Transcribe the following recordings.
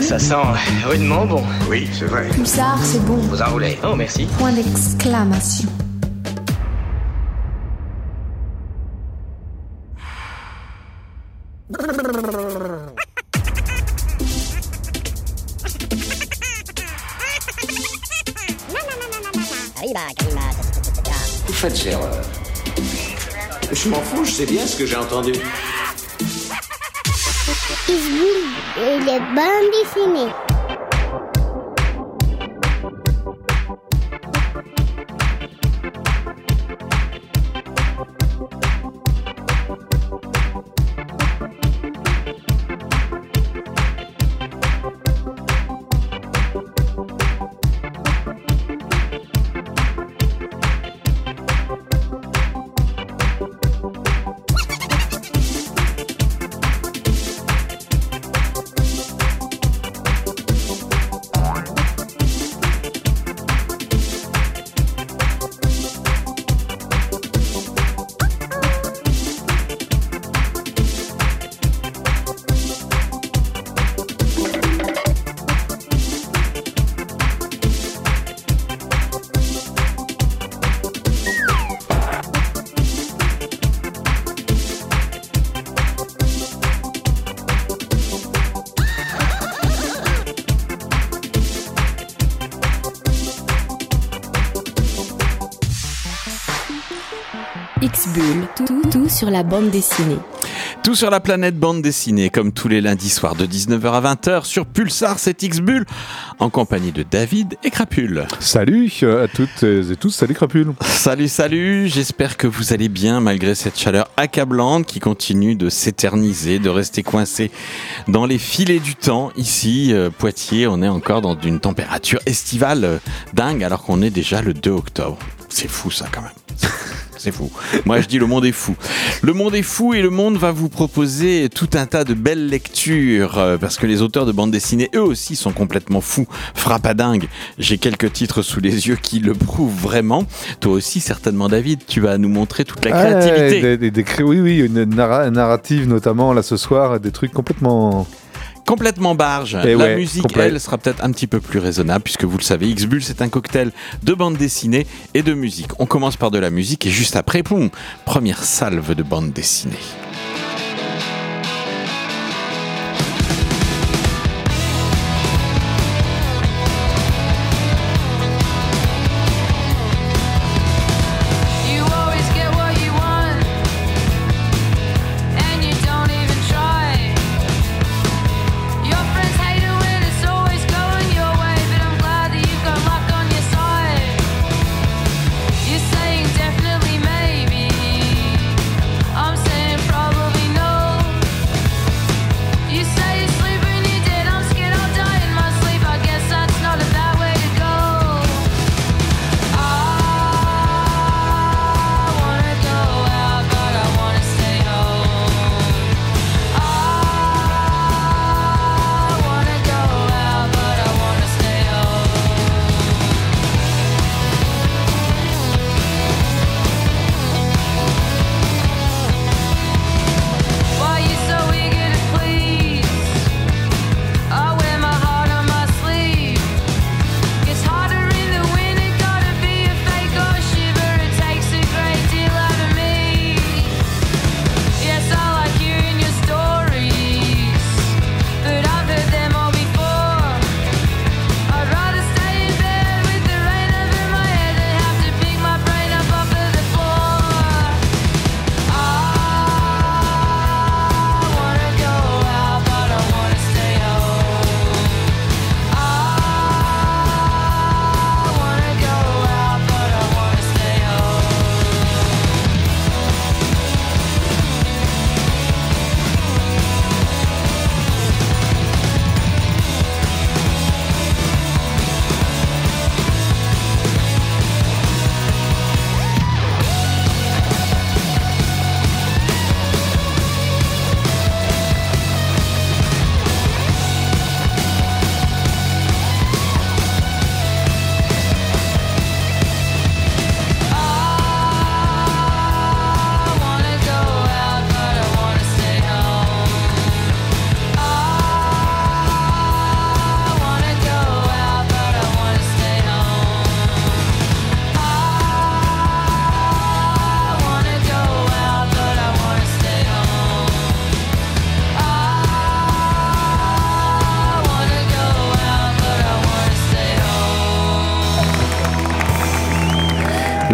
Ça sent rudement bon. Oui, c'est vrai. Pulsar, c'est bon. Vous enroulez. Oh, merci. Point d'exclamation. Vous faites erreur. Je m'en fous, je sais bien ce que j'ai entendu. Et les bandes dessinées. Sur la bande dessinée. Tout sur la planète bande dessinée, comme tous les lundis soirs de 19h à 20h sur Pulsar, c'est X-Bull, en compagnie de David et Crapule. Salut euh, à toutes et tous, salut Crapule. Salut, salut, j'espère que vous allez bien malgré cette chaleur accablante qui continue de s'éterniser, de rester coincé dans les filets du temps. Ici, euh, Poitiers, on est encore dans une température estivale euh, dingue alors qu'on est déjà le 2 octobre. C'est fou ça quand même. C'est fou. Moi, je dis le monde est fou. Le monde est fou et le monde va vous proposer tout un tas de belles lectures euh, parce que les auteurs de bande dessinée, eux aussi, sont complètement fous, frappadingues. J'ai quelques titres sous les yeux qui le prouvent vraiment. Toi aussi, certainement, David, tu vas nous montrer toute la créativité. Ah, des, des- des cré- oui, oui, une narra- narrative notamment là ce soir, des trucs complètement. Complètement barge. Eh la ouais, musique, elle, sera peut-être un petit peu plus raisonnable puisque vous le savez, X-Bull, c'est un cocktail de bande dessinée et de musique. On commence par de la musique et juste après, poum, première salve de bande dessinée.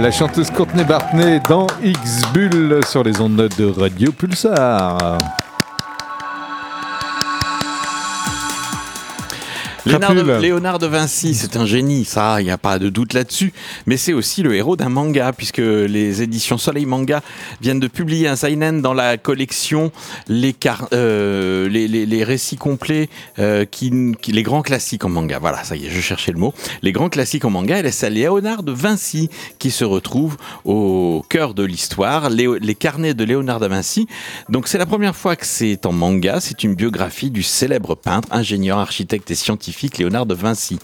La chanteuse Courtney Bartney dans X-Bull sur les ondes de Radio Pulsar. Léonard de, Crapule. Léonard de Vinci, c'est un génie, ça, il n'y a pas de doute là-dessus. Mais c'est aussi le héros d'un manga, puisque les éditions Soleil Manga viennent de publier un seinen dans la collection les, car- euh, les, les, les récits complets, euh, qui, qui- les grands classiques en manga. Voilà, ça y est, je cherchais le mot. Les grands classiques en manga, et c'est Léonard de Vinci qui se retrouve au cœur de l'histoire, Léo- les carnets de Léonard de Vinci. Donc c'est la première fois que c'est en manga, c'est une biographie du célèbre peintre, ingénieur, architecte et scientifique Léonard de Vinci.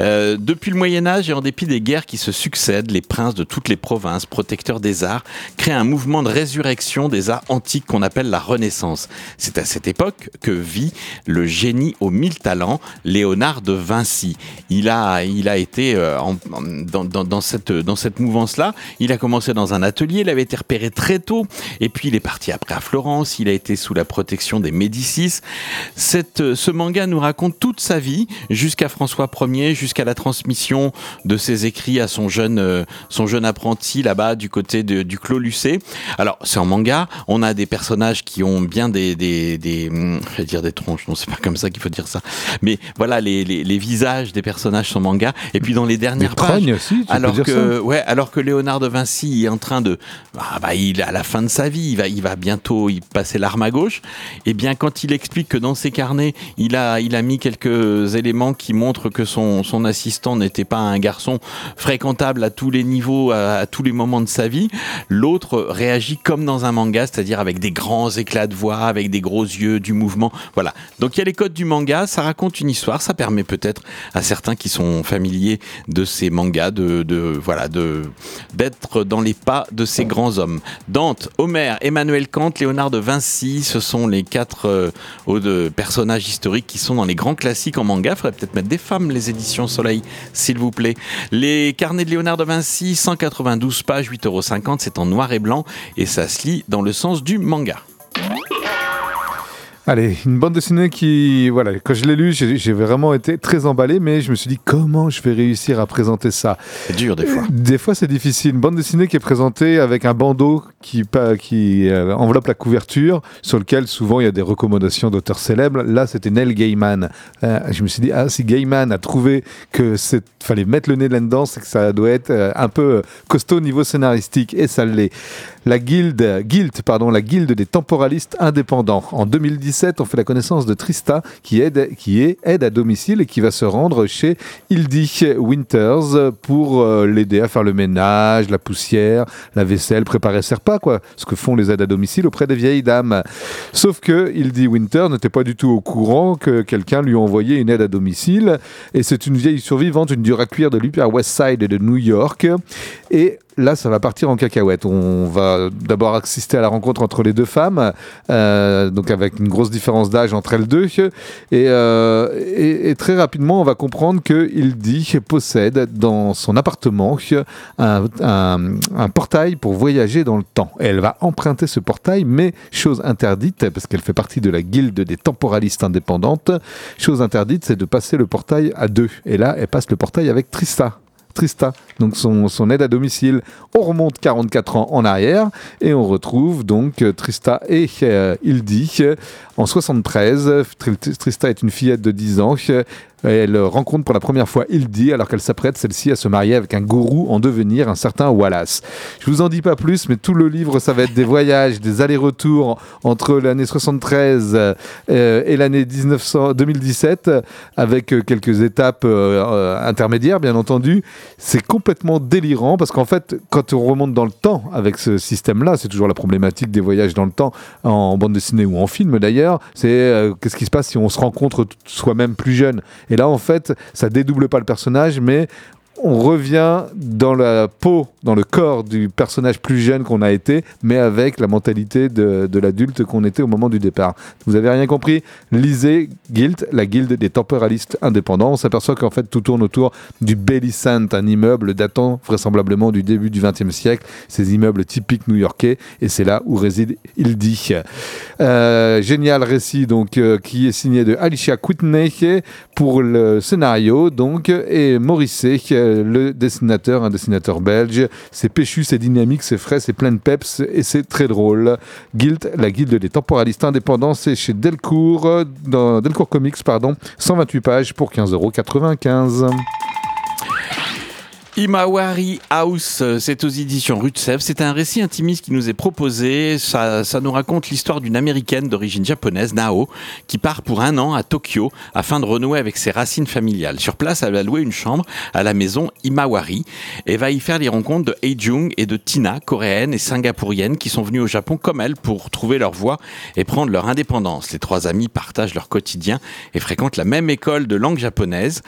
Euh, depuis le Moyen Âge et en dépit des guerres qui se succèdent, les princes de toutes les provinces, protecteurs des arts, créent un mouvement de résurrection des arts antiques qu'on appelle la Renaissance. C'est à cette époque que vit le génie aux mille talents, Léonard de Vinci. Il a, il a été euh, dans, cette, dans cette mouvance-là. Il a commencé dans un atelier, il avait été repéré très tôt, et puis il est parti après à Florence. Il a été sous la protection des Médicis. Ce manga nous raconte toute sa vie jusqu'à François Ier, jusqu'à la transmission de ses écrits à son jeune, euh, son jeune apprenti là-bas du côté de- du Clos Lucé. Alors c'est en manga, on a des personnages qui ont bien des, des, des hum, je vais dire des tronches, non c'est pas comme ça qu'il faut dire ça, mais voilà les, les, les visages des personnages sont manga. Et puis dans les Des dernières pages, trognes aussi, tu alors peux dire que ouais, alors que Léonard de Vinci est en train de ah bah il est à la fin de sa vie, il va il va bientôt y passer l'arme à gauche. Et bien quand il explique que dans ses carnets, il a il a mis quelques éléments qui montrent que son son assistant n'était pas un garçon fréquentable à tous les niveaux à, tous les moments de sa vie, l'autre réagit comme dans un manga, c'est-à-dire avec des grands éclats de voix, avec des gros yeux, du mouvement. Voilà. Donc il y a les codes du manga, ça raconte une histoire, ça permet peut-être à certains qui sont familiers de ces mangas de, de voilà de d'être dans les pas de ces grands hommes. Dante, Homère, Emmanuel Kant, Léonard de Vinci, ce sont les quatre euh, personnages historiques qui sont dans les grands classiques en manga. Il faudrait peut-être mettre des femmes les éditions Soleil, s'il vous plaît. Les carnets de Léonard de Vinci, 192 pages, 8,50 euros, c'est en noir et blanc et ça se lit dans le sens du manga. Allez, une bande dessinée qui, voilà, quand je l'ai lu, j'ai vraiment été très emballé, mais je me suis dit comment je vais réussir à présenter ça? C'est dur des fois. Des fois, c'est difficile. Une bande dessinée qui est présentée avec un bandeau qui, euh, enveloppe la couverture, sur lequel souvent il y a des recommandations d'auteurs célèbres. Là, c'était Neil Gaiman. Euh, je me suis dit, ah, si Gaiman a trouvé que c'est fallait mettre le nez là-dedans, c'est que ça doit être euh, un peu costaud au niveau scénaristique, et ça l'est. La guilde, guild, pardon, la des temporalistes indépendants. En 2017, on fait la connaissance de Trista, qui aide, qui est aide à domicile et qui va se rendre chez Hildy Winters pour euh, l'aider à faire le ménage, la poussière, la vaisselle, préparer ses repas, quoi. Ce que font les aides à domicile auprès des vieilles dames. Sauf que Hildy Winter n'était pas du tout au courant que quelqu'un lui a envoyé une aide à domicile. Et c'est une vieille survivante, une dure à cuire de l'Upper West Side de New York. Et là, ça va partir en cacahuète. On va d'abord assister à la rencontre entre les deux femmes, euh, donc avec une grosse différence d'âge entre elles deux. Et, euh, et- très rapidement, on va comprendre que Hildy possède dans son appartement un, un- un portail pour voyager dans le temps. Et elle va emprunter ce portail, mais chose interdite, parce qu'elle fait partie de la guilde des temporalistes indépendantes, chose interdite, c'est de passer le portail à deux. Et là, elle passe le portail avec Trista. Trista, donc son, aide à domicile. On remonte 44 ans en arrière et on retrouve donc euh, Trista et euh, euh, en 73. Tr- Trista est une fillette de 10 ans. Elle rencontre pour la première fois Hildy alors qu'elle s'apprête celle-ci à se marier avec un gourou en devenir, un certain Wallace. Je vous en dis pas plus, mais tout le livre, ça va être des voyages, des allers-retours entre l'année 73 euh, et l'année 1900 2017, euh, avec euh, quelques étapes euh, intermédiaires, bien entendu. C'est complètement délirant parce qu'en fait, quand on remonte dans le temps avec ce système-là, c'est toujours la problématique des voyages dans le temps en bande dessinée ou en film d'ailleurs. C'est qu'est-ce qui se passe si on se rencontre soi-même plus jeune? Et là, en fait, ça dédouble pas le personnage, mais on revient dans la peau, dans le corps du personnage plus jeune qu'on a été, mais avec la mentalité de, l'adulte qu'on était au moment du départ. Vous avez rien compris? Lisez Guild, la guilde des temporalistes indépendants. On s'aperçoit qu'en fait tout tourne autour du Bellicent, un immeuble datant vraisemblablement du début du XXe siècle, ces immeubles typiques new-yorkais, et c'est là où réside Hildy. Euh, génial récit donc euh, qui est signé de Alicia Whitney pour le scénario donc et Morrissey le dessinateur, un dessinateur belge. C'est péchu, c'est dynamique, c'est frais, c'est plein de peps et c'est très drôle. Guild, la guilde des temporalistes indépendants, c'est chez Delcourt, euh, dans Delcourt Comics, pardon, 128 pages pour 15,95€. Imawari House, c'est aux éditions Sèvres. C'est un récit intimiste qui nous est proposé. Ça, ça nous raconte l'histoire d'une américaine d'origine japonaise, Nao, qui part pour un an à Tokyo afin de renouer avec ses racines familiales. Sur place, elle va louer une chambre à la maison Imawari et va y faire les rencontres de Heijung et de Tina, coréennes et singapouriennes, qui sont venues au Japon comme elle pour trouver leur voie et prendre leur indépendance. Les trois amis partagent leur quotidien et fréquentent la même école de langue japonaise.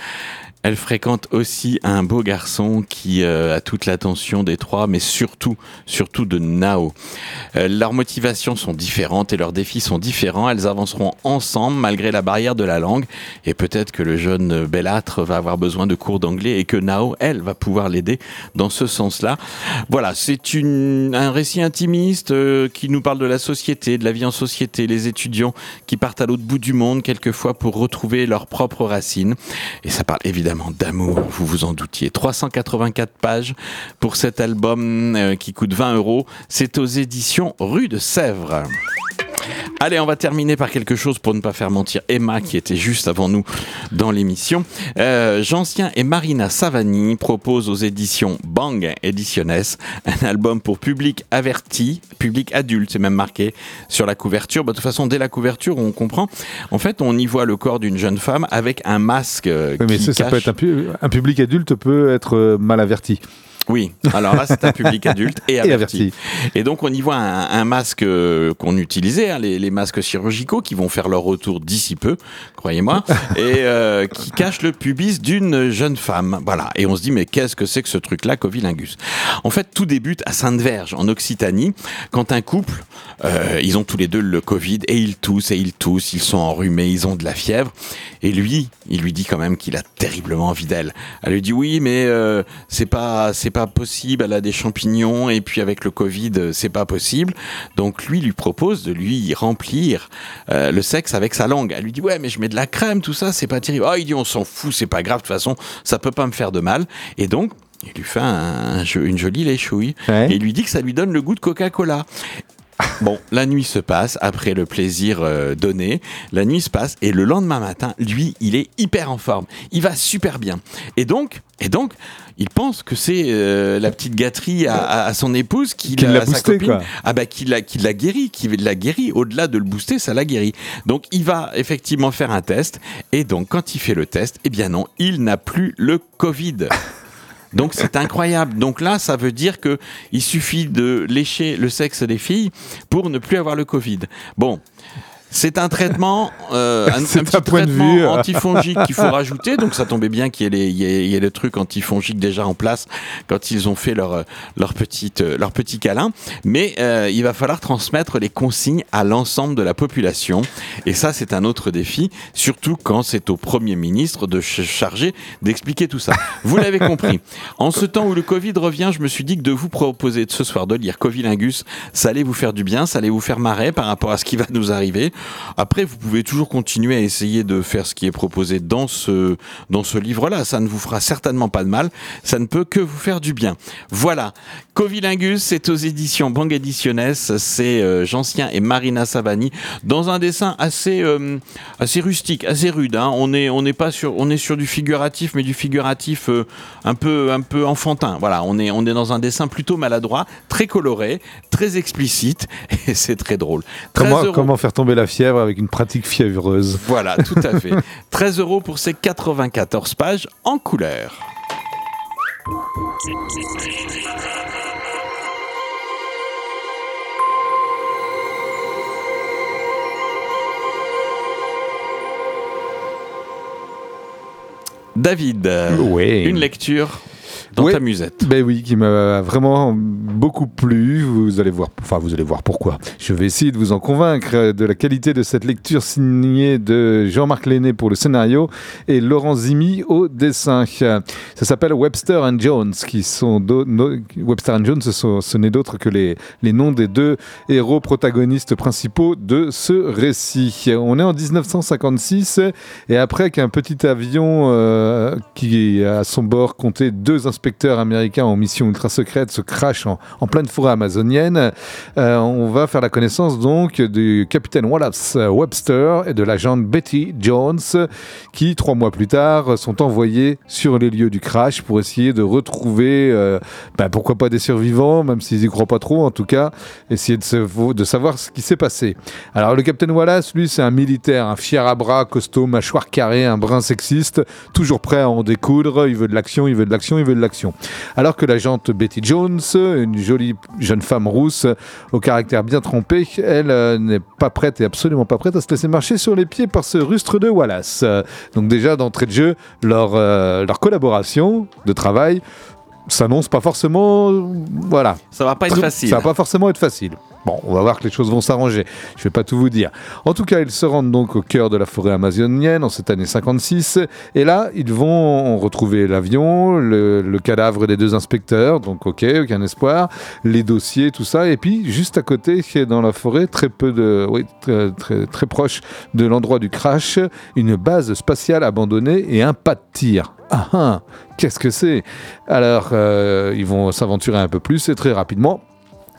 Elle fréquente aussi un beau garçon qui euh, a toute l'attention des trois, mais surtout, surtout de Nao. Euh, leurs motivations sont différentes et leurs défis sont différents. Elles avanceront ensemble malgré la barrière de la langue. Et peut-être que le jeune belâtre va avoir besoin de cours d'anglais et que Nao, elle, va pouvoir l'aider dans ce sens-là. Voilà, c'est un récit intimiste euh, qui nous parle de la société, de la vie en société, les étudiants qui partent à l'autre bout du monde quelquefois pour retrouver leurs propres racines. Et ça parle évidemment d'amour, vous vous en doutiez. 384 pages pour cet album euh, qui coûte 20 euros. C'est aux éditions Rue de Sèvres. Allez, on va terminer par quelque chose pour ne pas faire mentir Emma, qui était juste avant nous dans l'émission. Euh, Jeancien et Marina Savani proposent aux éditions Bang Ediciones un album pour public averti, public adulte, c'est même marqué sur la couverture. Bah, de toute façon, dès la couverture, on comprend. En fait, on y voit le corps d'une jeune femme avec un masque. euh, Oui, mais qui ça, ça peut être un, pu- un public adulte peut être euh, mal averti. Oui, alors là, c'est un public adulte et averti. Et donc, on y voit un, un masque euh, qu'on utilisait, hein, les, les masques chirurgicaux qui vont faire leur retour d'ici peu, croyez-moi, et euh, qui cache le pubis d'une jeune femme. Voilà. Et on se dit, mais qu'est-ce que c'est que ce truc-là, Covilingus? En fait, tout débute à Sainte-Verge, en Occitanie, quand un couple, euh, ils ont tous les deux le Covid, et ils toussent, et ils toussent, ils sont enrhumés, ils ont de la fièvre. Et lui, il lui dit quand même qu'il a terriblement envie d'elle. Elle lui dit, oui, mais euh, c'est pas, c'est pas possible, elle a des champignons, et puis avec le Covid, euh, c'est pas possible. Donc lui lui propose de lui remplir euh, le sexe avec sa langue. Elle lui dit, ouais, mais je mets de la crème, tout ça, c'est pas terrible. Ah, il dit, on s'en fout, c'est pas grave, de toute façon, ça peut pas me faire de mal. Et donc, il lui fait un, un une jolie léchouille. Ouais. Et il lui dit que ça lui donne le goût de Coca-Cola. Bon, la nuit se passe, après le plaisir euh, donné, la nuit se passe, et le lendemain matin, lui, il est hyper en forme. Il va super bien. Et donc, et donc, il pense que c'est euh, la petite gâterie à, à- à son épouse qui, Qui l'a boosté, copine, quoi. ah bah qui l'a qui l'a guéri, qui l'a guéri. Au-delà de le booster, ça l'a guéri. Donc il va effectivement faire un test. Et donc quand il fait le test, eh bien non, il n'a plus le Covid. Donc c'est incroyable. Donc là, ça veut dire que il suffit de lécher le sexe des filles pour ne plus avoir le Covid. Bon. C'est un traitement, euh, un, petit un point de traitement vue, euh. antifongique qu'il faut rajouter. Donc ça tombait bien qu'il y ait, y y le truc antifongique déjà en place quand ils ont fait leur, leur, petite, leur petit câlin. Mais euh, il va falloir transmettre les consignes à l'ensemble de la population. Et ça, c'est un autre défi, surtout quand c'est au Premier ministre de ch- charger d'expliquer tout ça. Vous l'avez compris. En ce temps où le Covid revient, je me suis dit que de vous proposer de ce soir de lire Covilingus, ça allait vous faire du bien, ça allait vous faire marrer par rapport à ce qui va nous arriver. Après, vous pouvez toujours continuer à essayer de faire ce qui est proposé dans ce, dans ce livre-là. Ça ne vous fera certainement pas de mal. Ça ne peut que vous faire du bien. Voilà. Covilingus, c'est aux éditions Bang Ediciones. C'est euh, Jeancien et Marina Savani dans un dessin assez, euh, assez rustique, assez rude. hein. On est, on n'est pas sur, on est sur du figuratif, mais du figuratif euh, un peu, un peu enfantin. Voilà. On est, on est dans un dessin plutôt maladroit, très coloré, très explicite, et c'est très drôle. 13 Comment, euros. comment faire tomber la fièvre avec une pratique fiévreuse Voilà, tout à fait. 13 euros pour ces 94 pages en couleur. David, une lecture dans Ouais. ta musette. Ben oui, qui m'a vraiment beaucoup plu. Vous allez voir, enfin vous allez voir pourquoi. Je vais essayer de vous en convaincre de la qualité de cette lecture signée de Jean-Marc Lenné pour le scénario et Laurent Zimi au dessin. Ça s'appelle Webster and Jones, qui sont no- Webster and Jones, ce n'est d'autre que les, les noms des deux héros protagonistes principaux de ce récit. On est en 1956 et après qu'un petit avion euh, qui à son bord comptait deux inspecteurs américains en mission ultra secrète se crache en, pleine forêt amazonienne, euh, on va faire la connaissance donc du capitaine Wallace Webster et de l'agente Betty Jones qui trois mois plus tard sont envoyés sur les lieux du crash pour essayer de retrouver euh, ben, pourquoi pas des survivants même s'ils y croient pas trop en tout cas essayer de, de savoir ce qui s'est passé alors le capitaine Wallace, lui, c'est un militaire, un fier à bras, costaud, mâchoire carrée, un brin sexiste, toujours prêt à en découdre. Il veut de l'action, il veut de l'action, il veut de l'action. Alors que l'agente Betty Jones, une jolie jeune femme rousse au caractère bien trempé, elle euh, n'est pas prête et absolument pas prête à se laisser marcher sur les pieds par ce rustre de Wallace. Euh, Donc déjà d'entrée de jeu, leur, euh, leur collaboration de travail s'annonce pas forcément, voilà, Ça va pas être facile. Ça va pas forcément être facile. Bon, on va voir que les choses vont s'arranger. Je vais pas tout vous dire. En tout cas, ils se rendent donc au cœur de la forêt amazonienne en cette année 56. Et là, ils vont retrouver l'avion, le, cadavre des deux inspecteurs. Donc, ok, aucun espoir. Les dossiers, tout ça. Et puis, juste à côté, dans la forêt, très peu de, oui, très, très, très proche de l'endroit du crash, une base spatiale abandonnée et un pas de tir. Ah ah, qu'est-ce que c'est? Alors, euh, ils vont s'aventurer un peu plus et très rapidement,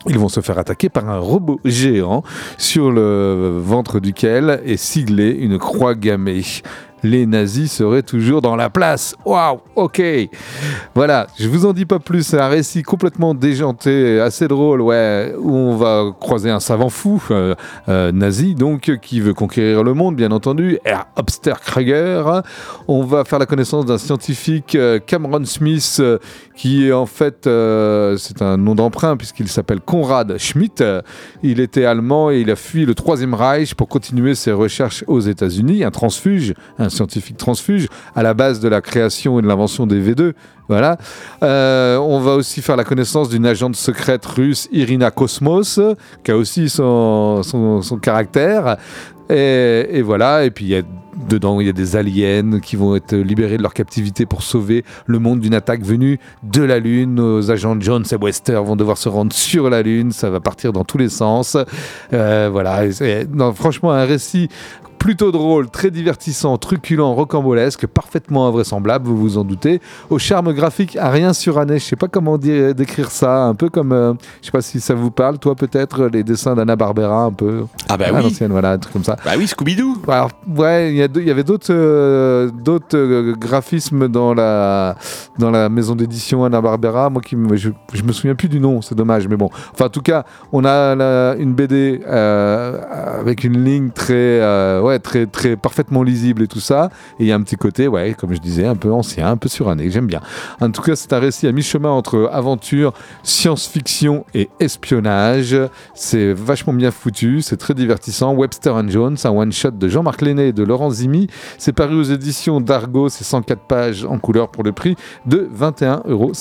ils vont se faire attaquer par un robot géant sur le ventre duquel est siglée une croix gammée. Les nazis seraient toujours dans la place. Waouh, ok. Voilà, je vous en dis pas plus. C'est un récit complètement déjanté, assez drôle, ouais, où on va croiser un savant fou, euh, euh, nazi, donc, qui veut conquérir le monde, bien entendu, Herr Hopster Krieger. On va faire la connaissance d'un scientifique, euh, Cameron Smith, qui est en fait, c'est un nom d'emprunt puisqu'il s'appelle Konrad Schmidt. Il était allemand et il a fui le Troisième Reich pour continuer ses recherches aux États-Unis. Un transfuge, un scientifique transfuge, à la base de la création et de l'invention des V2. Voilà. Euh, on va aussi faire la connaissance d'une agente secrète russe, Irina Kosmos, qui a aussi son, son, caractère. Et, voilà, et puis il y a dedans, il y a des aliens qui vont être libérés de leur captivité pour sauver le monde d'une attaque venue de la Lune. Nos agents Jones et Wester vont devoir se rendre sur la Lune, ça va partir dans tous les sens. Euh, voilà, non, franchement un récit plutôt drôle, très divertissant, truculent, rocambolesque, parfaitement invraisemblable, vous vous en doutez, au charme graphique à rien suranné. Je sais pas comment dire- décrire ça, un peu comme, euh, je sais pas si ça vous parle, toi peut-être les dessins d'Anna Barbera, un peu Ah bah à oui. l'ancienne, voilà, un truc comme ça. Bah oui, Scooby-Doo. Alors, ouais, il y, avait d'autres euh, d'autres euh, graphismes dans la, dans la maison d'édition Anna Barbera. Moi, qui je, je me souviens plus du nom, c'est dommage, mais bon. Enfin, en tout cas, on a la- une BD euh, avec une ligne très, ouais, très, très parfaitement lisible et tout ça. Et il y a un petit côté, ouais, comme je disais, un peu ancien, un peu suranné. J'aime bien. En tout cas, c'est un récit à mi-chemin entre aventure, science-fiction et espionnage. C'est vachement bien foutu, c'est très divertissant. Webster and Jones, un one-shot de Jean-Marc Lenné et de Laurent Zimi. C'est paru aux éditions d'Argo, c'est 104 pages en couleur pour le prix de 21,50 euros.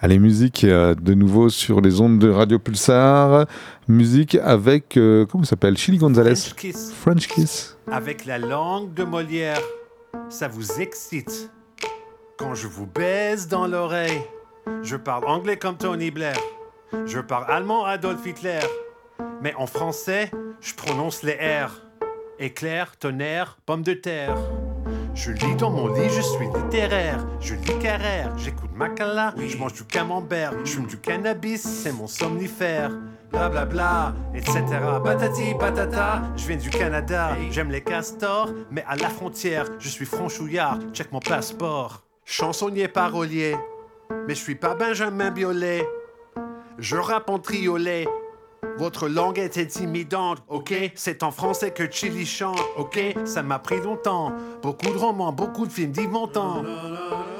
Allez, musique euh, de nouveau sur les ondes de Radio Pulsar. Musique avec, euh, comment ça s'appelle? Chili Gonzalez. French kiss. French Kiss. Avec la langue de Molière, ça vous excite? Quand je vous baise dans l'oreille, je parle anglais comme Tony Blair. Je parle allemand Adolf Hitler. Mais en français, je prononce les R. Éclair, tonnerre, pomme de terre. Je lis dans mon lit, je suis littéraire. Je lis Carrère, j'écoute Macala, je mange du camembert, je fume du cannabis, c'est mon somnifère. Bla bla bla, etc. Patati patata, je viens du Canada. J'aime les castors, mais à la frontière, je suis franchouillard, check mon passeport. Chansonnier parolier, mais je suis pas Benjamin Biolay. Je rappe en triolet. Votre langue est intimidante, ok? C'est en français que Chili chante, ok? Ça m'a pris longtemps. Beaucoup de romans, beaucoup de films d'Yves Montand.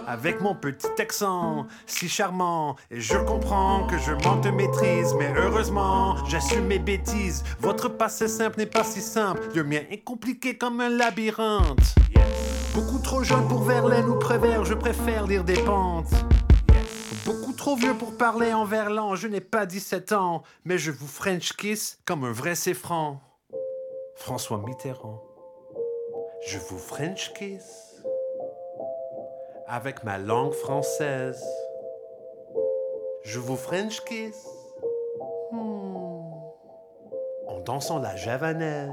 Avec mon petit accent si charmant, et je comprends que je manque de maîtrise, mais heureusement, j'assume mes bêtises. Votre passé simple n'est pas si simple, le mien est compliqué comme un labyrinthe. Beaucoup trop jeune pour Verlaine ou Prévert, je préfère lire des pentes. Trop vieux pour parler en verlan, je n'ai pas 17 ans, mais je vous French kiss comme un vrai c'est franc. François Mitterrand. Je vous French kiss avec ma langue française. Je vous French kiss hmm, en dansant la javanaise.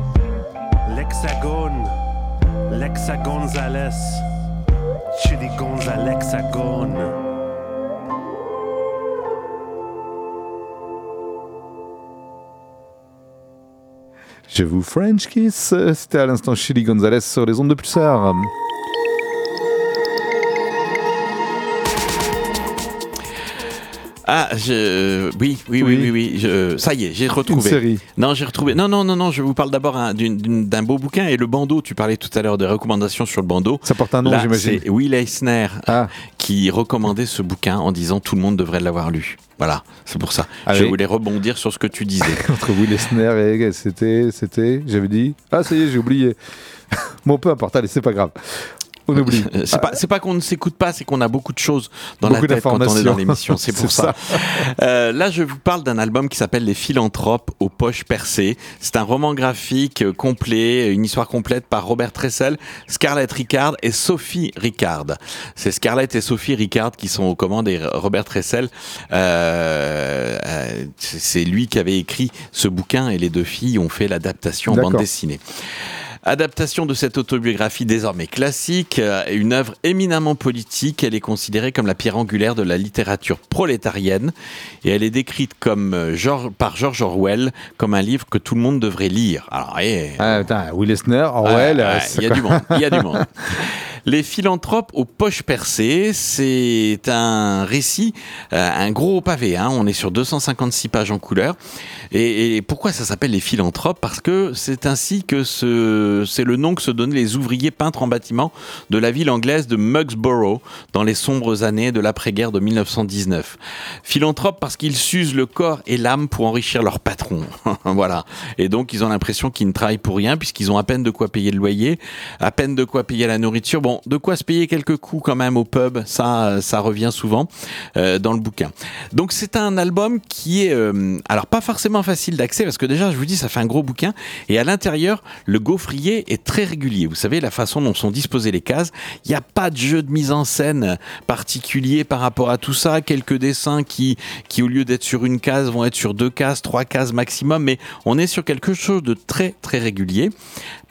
L'hexagone, l'hexagonzales, chili gonzalexagone. Je vous French Kiss. C'était à l'instant Chili Gonzalez sur les ondes de Pulsar. Ah, je, oui, oui, oui, Oui. je- ça y est, j'ai Une retrouvé. série. Non, j'ai retrouvé. Non, non, non, non, je vous parle d'abord hein, d'un beau bouquin et le bandeau. Tu parlais tout à l'heure des recommandations sur le bandeau. Ça porte un nom, j'imagine. c'est Will Eisner Ah, qui recommandait ce bouquin en disant tout le monde devrait l'avoir lu. Voilà, c'est pour ça. Je voulais rebondir sur ce que tu disais. entre Will Eisner et c'était, c'était, j'avais dit. Ah, ça y est, j'ai oublié. bon, peu importe, allez, c'est pas grave. On oublie. C'est pas, qu'on ne s'écoute pas, c'est qu'on a beaucoup de choses dans Beaucoup la tête quand on est dans l'émission. C'est pour C'est ça. Euh, là, je vous parle d'un album qui s'appelle Les Philanthropes aux poches percées. C'est un roman graphique euh, complet, une histoire complète par Robert Tressel, Scarlett Ricard et Sophie Ricard. C'est Scarlett et Sophie Ricard qui sont aux commandes et Robert Tressel, euh, euh, c'est lui qui avait écrit ce bouquin et les deux filles ont fait l'adaptation en bande dessinée. Adaptation de cette autobiographie désormais classique, euh, une œuvre éminemment politique, elle est considérée comme la pierre angulaire de la littérature prolétarienne et elle est décrite comme euh, George- par George Orwell comme un livre que tout le monde devrait lire. Alors, eh, Ah, putain, Will Eisner, Orwell, Ouais, euh, c'est il y a quoi du monde. Il y a du monde. Les philanthropes aux poches percées, c'est un récit, euh, un gros pavé. Hein, on est sur 256 pages en couleur. Et, pourquoi ça s'appelle les philanthropes? Parce que c'est ainsi que ce, c'est le nom que se donnaient les ouvriers peintres en bâtiment de la ville anglaise de Mugsborough dans les sombres années de l'après-guerre de 1919. Philanthropes parce qu'ils s'usent le corps et l'âme pour enrichir leur patron. voilà. Et donc ils ont l'impression qu'ils ne travaillent pour rien puisqu'ils ont à peine de quoi payer le loyer, à peine de quoi payer la nourriture. De quoi se payer quelques coups quand même au pub, ça, ça revient souvent euh, dans le bouquin. Donc c'est un album qui est, euh, alors pas forcément facile d'accès parce que déjà je vous dis ça fait un gros bouquin et à l'intérieur le gaufrier est très régulier. Vous savez la façon dont sont disposées les cases, il n'y a pas de jeu de mise en scène particulier par rapport à tout ça. Quelques dessins qui, qui au lieu d'être sur une case vont être sur deux cases, trois cases maximum, mais on est sur quelque chose de très très régulier.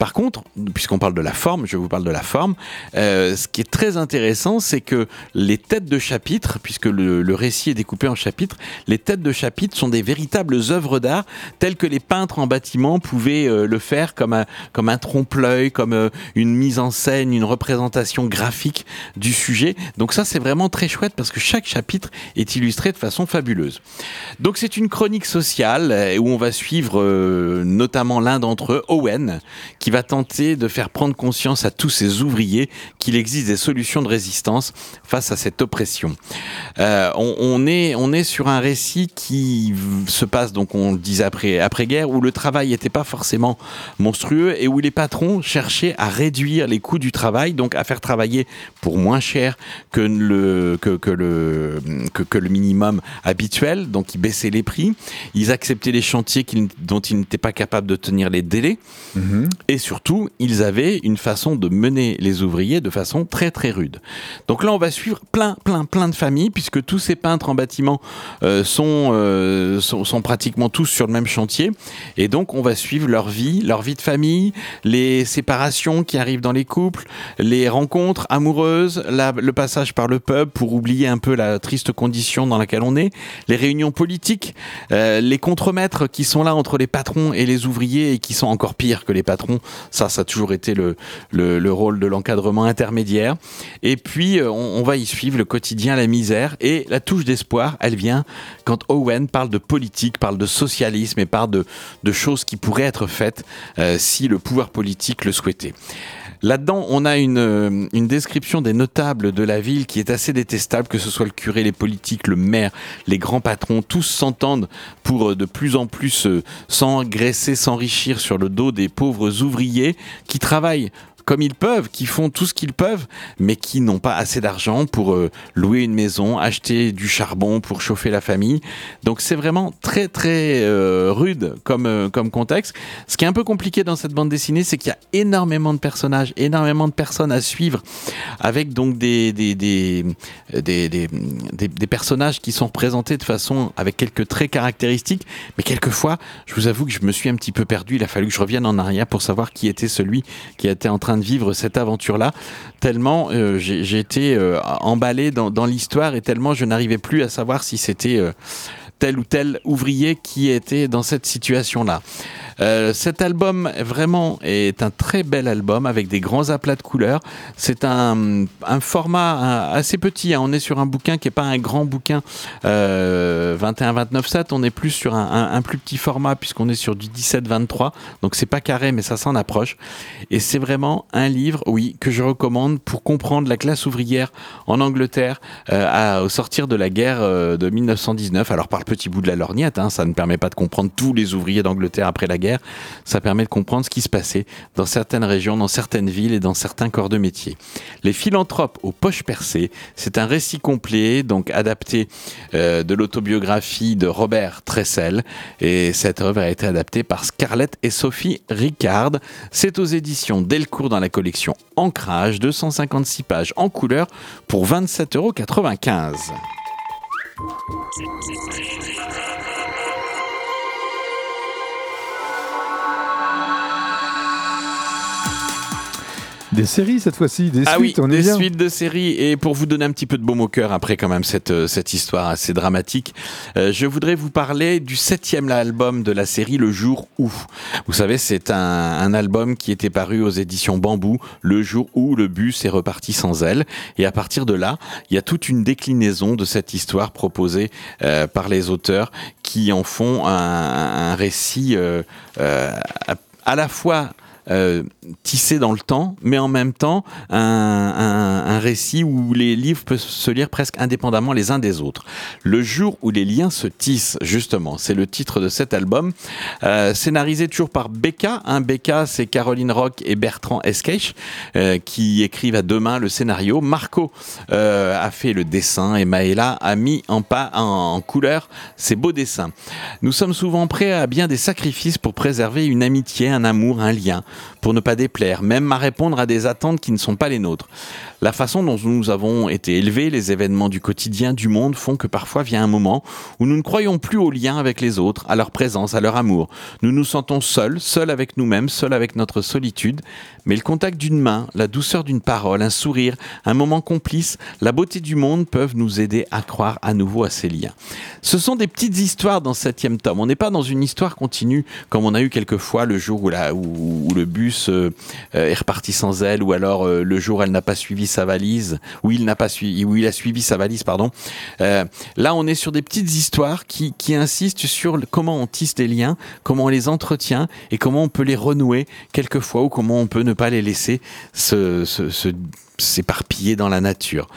Par contre, puisqu'on parle de la forme, je vous parle de la forme, euh, ce qui est très intéressant, c'est que les têtes de chapitre, puisque le, récit est découpé en chapitres, les têtes de chapitre sont des véritables œuvres d'art telles que les peintres en bâtiment pouvaient euh, le faire comme un, comme un trompe-l'œil, comme euh, une mise en scène, une représentation graphique du sujet. Donc ça, c'est vraiment très chouette parce que chaque chapitre est illustré de façon fabuleuse. Donc c'est une chronique sociale où on va suivre notamment l'un d'entre eux, Owen, qui va tenter de faire prendre conscience à tous ces ouvriers qu'il existe des solutions de résistance face à cette oppression. Euh, on, on est, on est sur un récit qui se passe, donc on le disait après, après-guerre, où le travail n'était pas forcément monstrueux et où les patrons cherchaient à réduire les coûts du travail, donc à faire travailler pour moins cher que le, que, que le, que, que le minimum habituel, donc ils baissaient les prix, ils acceptaient les chantiers dont ils n'étaient pas capables de tenir les délais, Mhm. et surtout, ils avaient une façon de mener les ouvriers de façon très très rude. Donc là, on va suivre plein, plein, plein de familles, puisque tous ces peintres en bâtiment euh, sont, euh, sont, sont pratiquement tous sur le même chantier. Et donc, on va suivre leur vie, leur vie de famille, les séparations qui arrivent dans les couples, les rencontres amoureuses, le passage par le pub pour oublier un peu la triste condition dans laquelle on est, les réunions politiques, euh, les contremaîtres qui sont là entre les patrons et les ouvriers et qui sont encore pires que les patrons. Ça, ça a toujours été le, le, le rôle de l'encadrement intermédiaire. Et puis, euh, on, on va y suivre le quotidien, la misère et la touche d'espoir. Elle vient quand Owen parle de politique, parle de socialisme et parle de, de choses qui pourraient être faites euh, si le pouvoir politique le souhaitait. Là-dedans, on a une, euh, une description des notables de la ville qui est assez détestable, que ce soit le curé, les politiques, le maire, les grands patrons, tous s'entendent pour euh, de plus en plus euh, s'engraisser, s'enrichir sur le dos des pauvres ouvriers qui travaillent comme ils peuvent, qui font tout ce qu'ils peuvent, mais qui n'ont pas assez d'argent pour euh, louer une maison, acheter du charbon pour chauffer la famille. Donc c'est vraiment très très euh, rude comme, euh, comme contexte. Ce qui est un peu compliqué dans cette bande dessinée, c'est qu'il y a énormément de personnages, énormément de personnes à suivre, avec donc des, des, des, des, des, des- personnages qui sont représentés de façon avec quelques traits caractéristiques, mais quelquefois, je vous avoue que je me suis un petit peu perdu. Il a fallu que je revienne en arrière pour savoir qui était celui qui était en train de vivre cette aventure-là, tellement euh, euh, emballé dans, dans l'histoire et tellement je n'arrivais plus à savoir si c'était euh, tel ou tel ouvrier qui était dans cette situation-là. Euh, cet album vraiment est un très bel album avec des grands aplats de couleurs. C'est un, format assez petit. hein. On est sur un bouquin qui n'est pas un grand bouquin euh, 21-29-7. On est plus sur un, plus petit format puisqu'on est sur du 17-23. Donc c'est pas carré, mais ça s'en approche. Et c'est vraiment un livre, oui, que je recommande pour comprendre la classe ouvrière en Angleterre euh, au sortir de la guerre euh, de 1919. Alors par le petit bout de la lorgnette, hein, ça ne permet pas de comprendre tous les ouvriers d'Angleterre après la guerre. Ça permet de comprendre ce qui se passait dans certaines régions, dans certaines villes et dans certains corps de métier. Les philanthropes aux poches percées, c'est un récit complet, donc adapté euh, de l'autobiographie de Robert Tressel. Et cette œuvre a été adaptée par Scarlett et Sophie Ricard. C'est aux éditions Delcourt dans la collection Ancrage, 256 pages en couleur pour 27,95 euros. Des séries cette fois-ci, des Ah suites, oui, on est des bien. suites de séries. Et pour vous donner un petit peu de baume au cœur après quand même cette, euh, cette histoire assez dramatique, euh, je voudrais vous parler du septième album de la série Le Jour Où. Vous savez, c'est un, un album qui était paru aux éditions Bambou, Le Jour Où le bus est reparti sans elle. Et à partir de là, il y a toute une déclinaison de cette histoire proposée euh, par les auteurs qui en font un, un récit euh, euh, à la fois euh, tissé dans le temps, mais en même temps un, récit où les livres peuvent se lire presque indépendamment les uns des autres. Le jour où les liens se tissent, justement, c'est le titre de cet album, euh, scénarisé toujours par Becca. Un Becca, c'est Caroline Rock et Bertrand Esquech euh, qui écrivent à deux mains le scénario. Marco euh, a fait le dessin et Maëla a mis en, pas, en, en couleur ces beaux dessins. Nous sommes souvent prêts à bien des sacrifices pour préserver une amitié, un amour, un lien, pour ne pas déplaire, même à répondre à des attentes qui ne sont pas les nôtres. La façon dont nous avons été élevés, les événements du quotidien, du monde, font que parfois vient un moment où nous ne croyons plus au lien avec les autres, à leur présence, à leur amour. Nous nous sentons seuls, seuls avec nous-mêmes, seuls avec notre solitude. Mais le contact d'une main, la douceur d'une parole, un sourire, un moment complice, la beauté du monde peuvent nous aider à croire à nouveau à ces liens. Ce sont des petites histoires dans ce septième tome. On n'est pas dans une histoire continue comme on a eu quelquefois le jour où, la, où, où le bus euh, euh, est reparti sans elle, ou alors euh, le jour elle n'a pas suivi sa valise, où il n'a pas suivi, où il a suivi sa valise, pardon. Là, on est sur des petites histoires qui, qui insistent sur comment on tisse des liens, comment on les entretient et comment on peut les renouer quelquefois ou comment on peut ne pas les laisser se, se, se s'éparpiller dans la nature.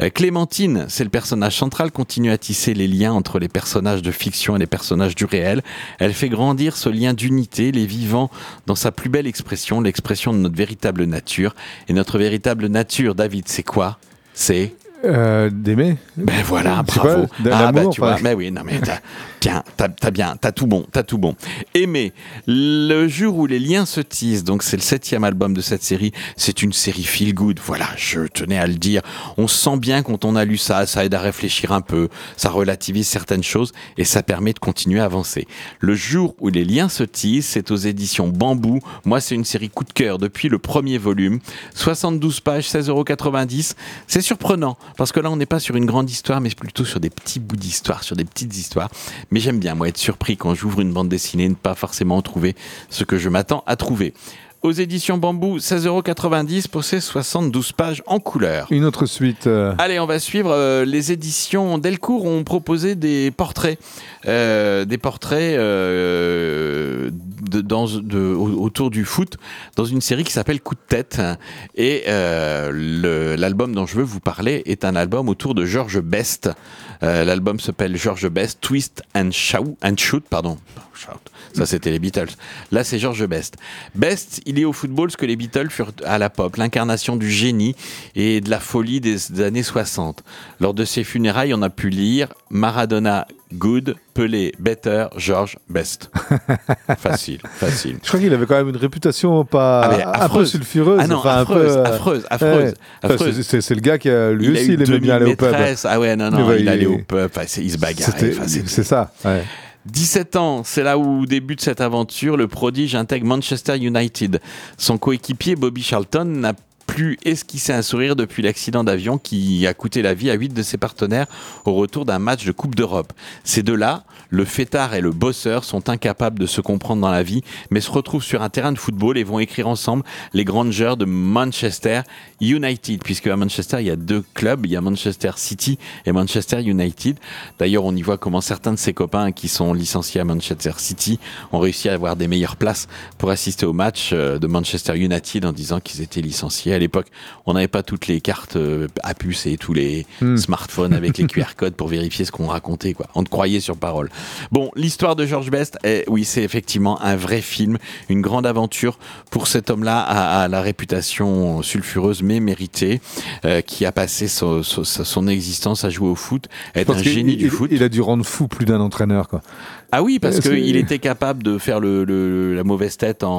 Euh, Clémentine, c'est le personnage central, continue à tisser les liens entre les personnages de fiction et les personnages du réel. Elle fait grandir ce lien d'unité, les vivants dans sa plus belle expression, l'expression de notre véritable nature. Et notre véritable nature, David, c'est quoi? C'est Euh, D'aimer ben voilà, bravo. pas, ah d'amour, tu vois, mais oui, non mais t'as- Tiens, t'as t'as bien, t'as tout bon, t'as tout bon. Aimer, le jour où les liens se tissent, donc c'est le septième album de cette série, c'est une série feel good. Voilà, je tenais à le dire. On sent bien quand on a lu ça, ça aide à réfléchir un peu, ça relativise certaines choses et ça permet de continuer à avancer. Le jour où les liens se tissent, c'est aux éditions Bambou. Moi, c'est une série coup de cœur depuis le premier volume. 72 pages, 16,90€. C'est surprenant parce que là, on n'est pas sur une grande histoire, mais plutôt sur des petits bouts d'histoire, sur des petites histoires. Mais j'aime bien, moi, être surpris quand j'ouvre une bande dessinée, ne pas forcément trouver ce que je m'attends à trouver. Aux éditions Bambou, 16,90€ pour ces 72 pages en couleur. Une autre suite. euh, Allez, on va suivre. euh, les éditions Delcourt ont proposé des portraits, euh, des portraits de, dans, de- au- autour du foot dans une série qui s'appelle Coup de tête. Et euh, le- l'album dont je veux vous parler est un album autour de George Best. Euh, L'album s'appelle George Best Twist and Shout, and Shoot, pardon. Ça, c'était les Beatles. Là, c'est George Best. Best, il est au football ce que les Beatles furent à la pop, l'incarnation du génie et de la folie des années 60. Lors de ses funérailles, on a pu lire Maradona good, Pelé better, George Best. facile, facile. Je crois qu'il avait quand même une réputation pas Ah, mais un peu affreuse. sulfureuse. Ah non, enfin, un affreuse, peu, euh, affreuse, affreuse, ouais. Affreuse. c'est- le gars qui a, lui il a aussi, eu il aimait bien aller au pub. Ah ouais, non, non, ouais, il allait il- au pub, enfin, il se bagarrait. C'est ça. ouais. 17 ans, c'est là où débute cette aventure. Le prodige intègre Manchester United. Son coéquipier Bobby Charlton n'a plus esquissé un sourire depuis l'accident d'avion qui a coûté la vie à huit de ses partenaires au retour d'un match de Coupe d'Europe. Ces deux-là, le fêtard et le bosseur, sont incapables de se comprendre dans la vie, mais se retrouvent sur un terrain de football et vont écrire ensemble les grandes heures de Manchester United, puisque à Manchester, il y a deux clubs, il y a Manchester City et Manchester United. D'ailleurs, on y voit comment certains de ses copains qui sont licenciés à Manchester City ont réussi à avoir des meilleures places pour assister au match euh, de Manchester United en disant qu'ils étaient licenciés. À l'époque, on n'avait pas toutes les cartes euh, à puce et tous les Hmm. smartphones avec les QR codes pour vérifier ce qu'on racontait. Quoi. On te croyait sur parole. Bon, l'histoire de George Best, est, oui, c'est effectivement un vrai film, une grande aventure pour cet homme-là à, à la réputation sulfureuse mais méritée, euh, qui a passé son, son- son existence à jouer au foot, être un génie du il- foot. Il a dû rendre fou plus d'un entraîneur. Quoi. Ah oui, parce Euh, qu'il était capable de faire le, le- la mauvaise tête en,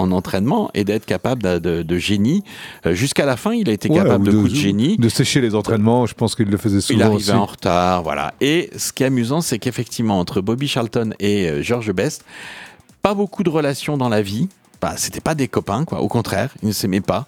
en entraînement et d'être capable de, de- de génie. Euh, Jusqu'à la fin, il a été Ouais, capable de, coups de génie. De sécher les entraînements, je pense qu'il le faisait Il souvent arrivait aussi. en retard, voilà. Et ce qui est amusant, c'est qu'effectivement, entre Bobby Charlton et euh, George Best, pas beaucoup de relations dans la vie. Bah, c'était pas des copains, quoi. Au contraire, ils ne s'aimaient pas.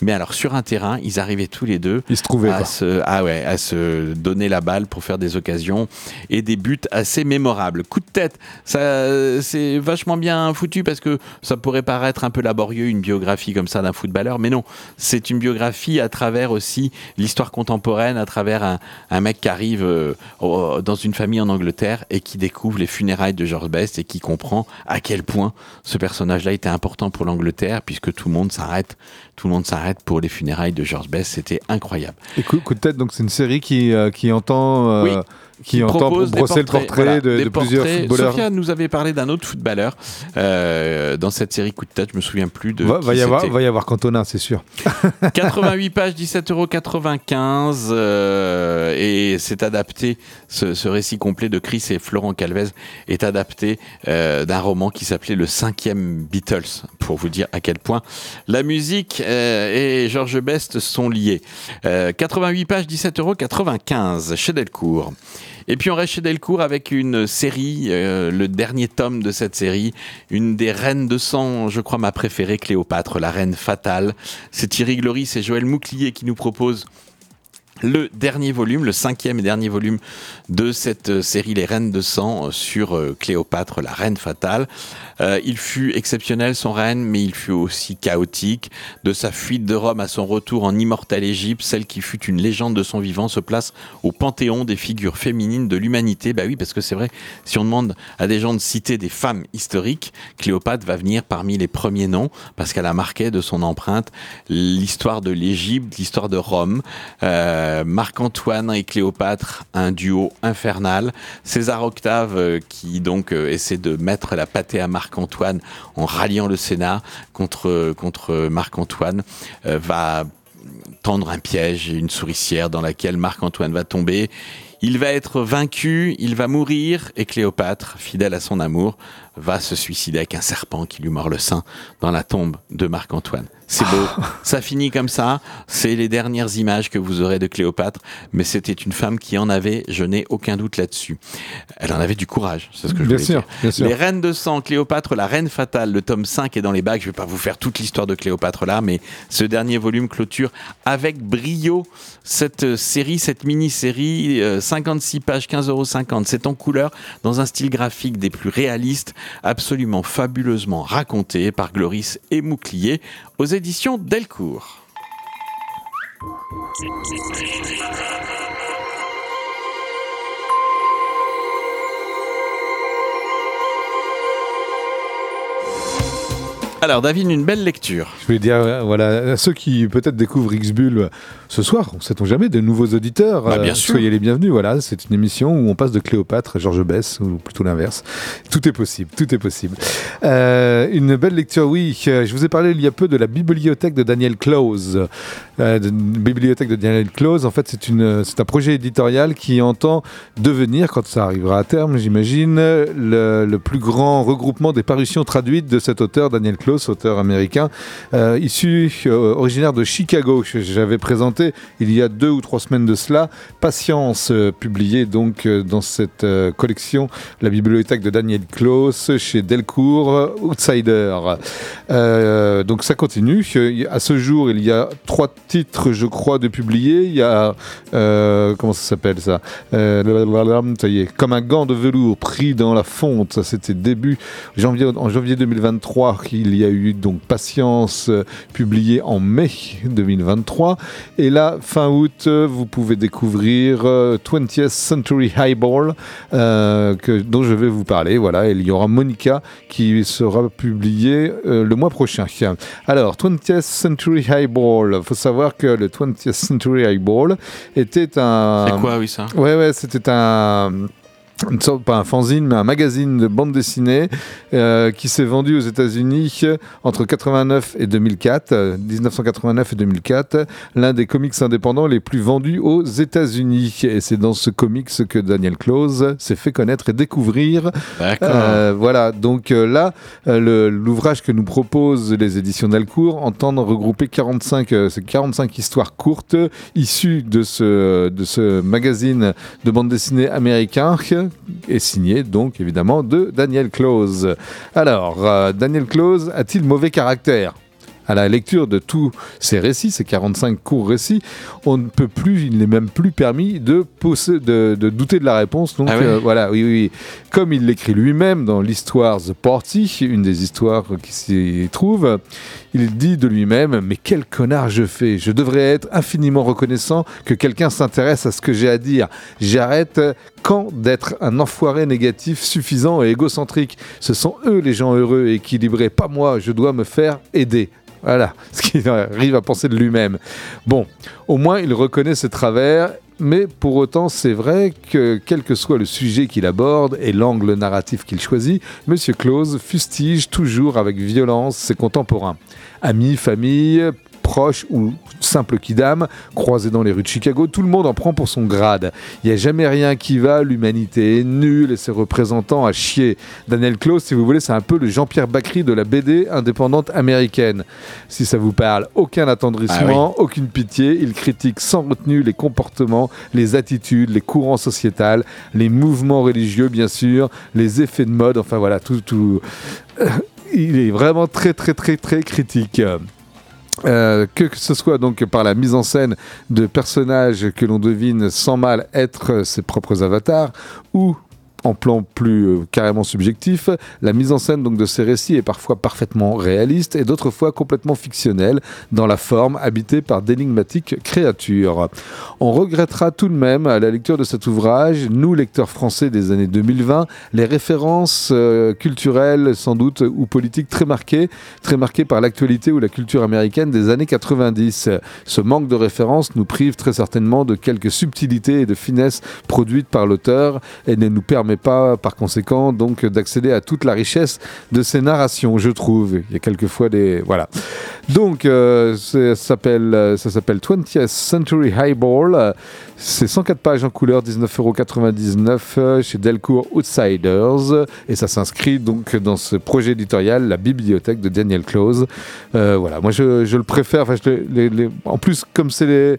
Mais alors, sur un terrain, ils arrivaient tous les deux se à se, ah ouais, à se donner la balle pour faire des occasions et des buts assez mémorables. Coup de tête, ça, c'est vachement bien foutu parce que ça pourrait paraître un peu laborieux une biographie comme ça d'un footballeur, mais non, c'est une biographie à travers aussi l'histoire contemporaine, à travers un, un mec qui arrive euh, au- dans une famille en Angleterre et qui découvre les funérailles de George Best et qui comprend à quel point ce personnage-là était important pour l'Angleterre puisque tout le monde s'arrête, tout le monde s'arrête pour les funérailles de George Best. C'était incroyable. Et coup, coup de tête, donc c'est une série qui, euh, qui entend, euh, Oui. Qui propose des brosser le portrait voilà, de, de plusieurs footballeurs. Sophia nous avait parlé d'un autre footballeur euh, dans cette série Coup de tête. Je me souviens plus de. Va, va y avoir, va y avoir Cantona, c'est sûr. 88 pages, 17,95 euh, et c'est adapté. Ce, ce récit complet de Chris et Florent Calvez est adapté euh, d'un roman qui s'appelait Le cinquième Beatles, pour vous dire à quel point la musique euh, et George Best sont liés. Euh, 88 pages, 17,95 chez Delcourt. Et puis on reste chez Delcourt avec une série, euh, le dernier tome de cette série, une des reines de sang, je crois ma préférée, Cléopâtre, la reine fatale. C'est Thierry Gloris et Joël Mouclier qui nous proposent le dernier volume, le cinquième et dernier volume de cette euh, série Les Reines de Sang euh, sur euh, Cléopâtre, la reine fatale. Il fut exceptionnel son règne, mais il fut aussi chaotique. De sa fuite de Rome à son retour en immortelle Égypte, celle qui fut une légende de son vivant se place au panthéon des figures féminines de l'humanité. Bah oui, parce que c'est vrai, si on demande à des gens de citer des femmes historiques, Cléopâtre va venir parmi les premiers noms, parce qu'elle a marqué de son empreinte l'histoire de l'Égypte, l'histoire de Rome. Marc-Antoine et Cléopâtre, un duo infernal. César Octave, euh, qui donc euh, essaie de mettre la pâtée à Marc-Antoine en ralliant le Sénat contre, contre Marc-Antoine, euh, va tendre un piège, une souricière dans laquelle Marc-Antoine va tomber. Il va être vaincu, il va mourir, et Cléopâtre, fidèle à son amour, va se suicider avec un serpent qui lui mord le sein dans la tombe de Marc-Antoine. C'est beau, ça finit comme ça, c'est les dernières images que vous aurez de Cléopâtre, mais c'était une femme qui en avait, je n'ai aucun doute là-dessus. Elle en avait du courage, c'est ce que je Bien voulais sûr, dire. bien sûr. Les reines de sang, Cléopâtre, la reine fatale, le tome 5 est dans les bacs, je vais pas vous faire toute l'histoire de Cléopâtre là, mais ce dernier volume clôture avec brio cette euh, série, cette mini-série, euh, 56 pages, 15,50 euros. C'est en couleur, dans un style graphique des plus réalistes, absolument fabuleusement raconté par Gloris et Mouclier aux éditions Delcourt. Alors David, une belle lecture. Je voulais dire, euh, voilà, à ceux qui peut-être découvrent X-Bull euh, ce soir, on sait-on jamais, de nouveaux auditeurs, Bah, bien euh, sûr. soyez les bienvenus. Voilà, c'est une émission où on passe de Cléopâtre à Georges Bess, ou plutôt l'inverse. Tout est possible, tout est possible. Euh, une belle lecture, oui. Je vous ai parlé il y a peu de la bibliothèque de Daniel Close. Euh, de- bibliothèque de Daniel Close, en fait, c'est un projet éditorial qui entend devenir, quand ça arrivera à terme, j'imagine, le, le plus grand regroupement des parutions traduites de cet auteur, Daniel Close, auteur américain, euh, issu, euh, originaire de Chicago. J'avais présenté il y a deux ou trois semaines de cela, Patience, euh, publié donc dans cette collection, la bibliothèque de Daniel Close, chez Delcourt, Outsider. Donc ça continue. À ce jour, il y a trois titres, je crois, de publiés. Il y a, comment ça s'appelle ça? Ça y est, comme un gant de velours pris dans la fonte. C'était début janvier, en janvier 2023. Il y a eu donc Patience, euh, publié en mai 2023. Et là, fin août, euh, vous pouvez découvrir euh, 20th Century Highball, euh, que, dont je vais vous parler. Voilà, et il y aura Monica qui sera publié euh, le mois prochain. Alors, 20th Century Highball, il faut savoir que le 20th Century Highball était un... C'est quoi, oui, ça? Ouais, ouais, c'était un. Une sorte, pas un fanzine, mais un magazine de bande dessinée euh, qui s'est vendu aux États-Unis entre 89 et 2004, euh, 1989 et 2004, l'un des comics indépendants les plus vendus aux États-Unis. Et c'est dans ce comics que Daniel Close s'est fait connaître et découvrir. Euh, voilà, donc euh, là, euh, l'ouvrage que nous proposent les éditions Delcourt entend regrouper 45, euh, ces 45 histoires courtes issues de ce, de ce magazine de bande dessinée américain et signé donc évidemment de Daniel Close. Alors, euh, Daniel Close a-t-il mauvais caractère? À la lecture de tous ces récits, ces 45 courts récits, on ne peut plus, il n'est même plus permis de, posser- de, de douter de la réponse. Donc Ah euh, voilà, oui, oui. Comme il l'écrit lui-même dans l'histoire The Party, une des histoires qui s'y trouve, il dit de lui-même Mais quel connard je fais Je devrais être infiniment reconnaissant que quelqu'un s'intéresse à ce que j'ai à dire. J'arrête quand d'être un enfoiré négatif suffisant et égocentrique. Ce sont eux les gens heureux et équilibrés, pas moi. Je dois me faire aider. Voilà ce qu'il arrive à penser de lui-même. Bon, au moins il reconnaît ses travers, mais pour autant c'est vrai que quel que soit le sujet qu'il aborde et l'angle narratif qu'il choisit, Monsieur Close fustige toujours avec violence ses contemporains. Amis, famille, proches ou simples kidam, croisés dans les rues de Chicago, tout le monde en prend pour son grade. Il n'y a jamais rien qui va, l'humanité est nulle et ses représentants à chier. Daniel Close, si vous voulez, c'est un peu le Jean-Pierre Bacry de la BD indépendante américaine. Si ça vous parle, aucun attendrissement, aucune pitié, il critique sans retenue les comportements, les attitudes, les courants sociétals, les mouvements religieux, bien sûr, les effets de mode, enfin voilà, tout, tout. Il est vraiment très, très, très, très critique. Euh, que ce soit donc par la mise en scène de personnages que l'on devine sans mal être ses propres avatars ou en plan plus euh, carrément subjectif, la mise en scène donc de ces récits est parfois parfaitement réaliste et d'autres fois complètement fictionnelle dans la forme habitée par d'énigmatiques créatures. On regrettera tout de même à la lecture de cet ouvrage, nous lecteurs français des années 2020, les références euh, culturelles sans doute ou politiques très marquées, très marquées par l'actualité ou la culture américaine des années 90. Ce manque de références nous prive très certainement de quelques subtilités et de finesses produites par l'auteur et ne nous permet pas par conséquent donc d'accéder à toute la richesse de ces narrations, je trouve. Il y a quelquefois des voilà. Donc, euh, c'est- ça s'appelle euh, ça s'appelle 20th Century Highball. C'est 104 pages en couleur, 19,99€ euh, chez Delcourt Outsiders. Et ça s'inscrit donc dans ce projet éditorial, la bibliothèque de Daniel Close. Euh, voilà, moi je, le préfère. En plus, comme c'est les,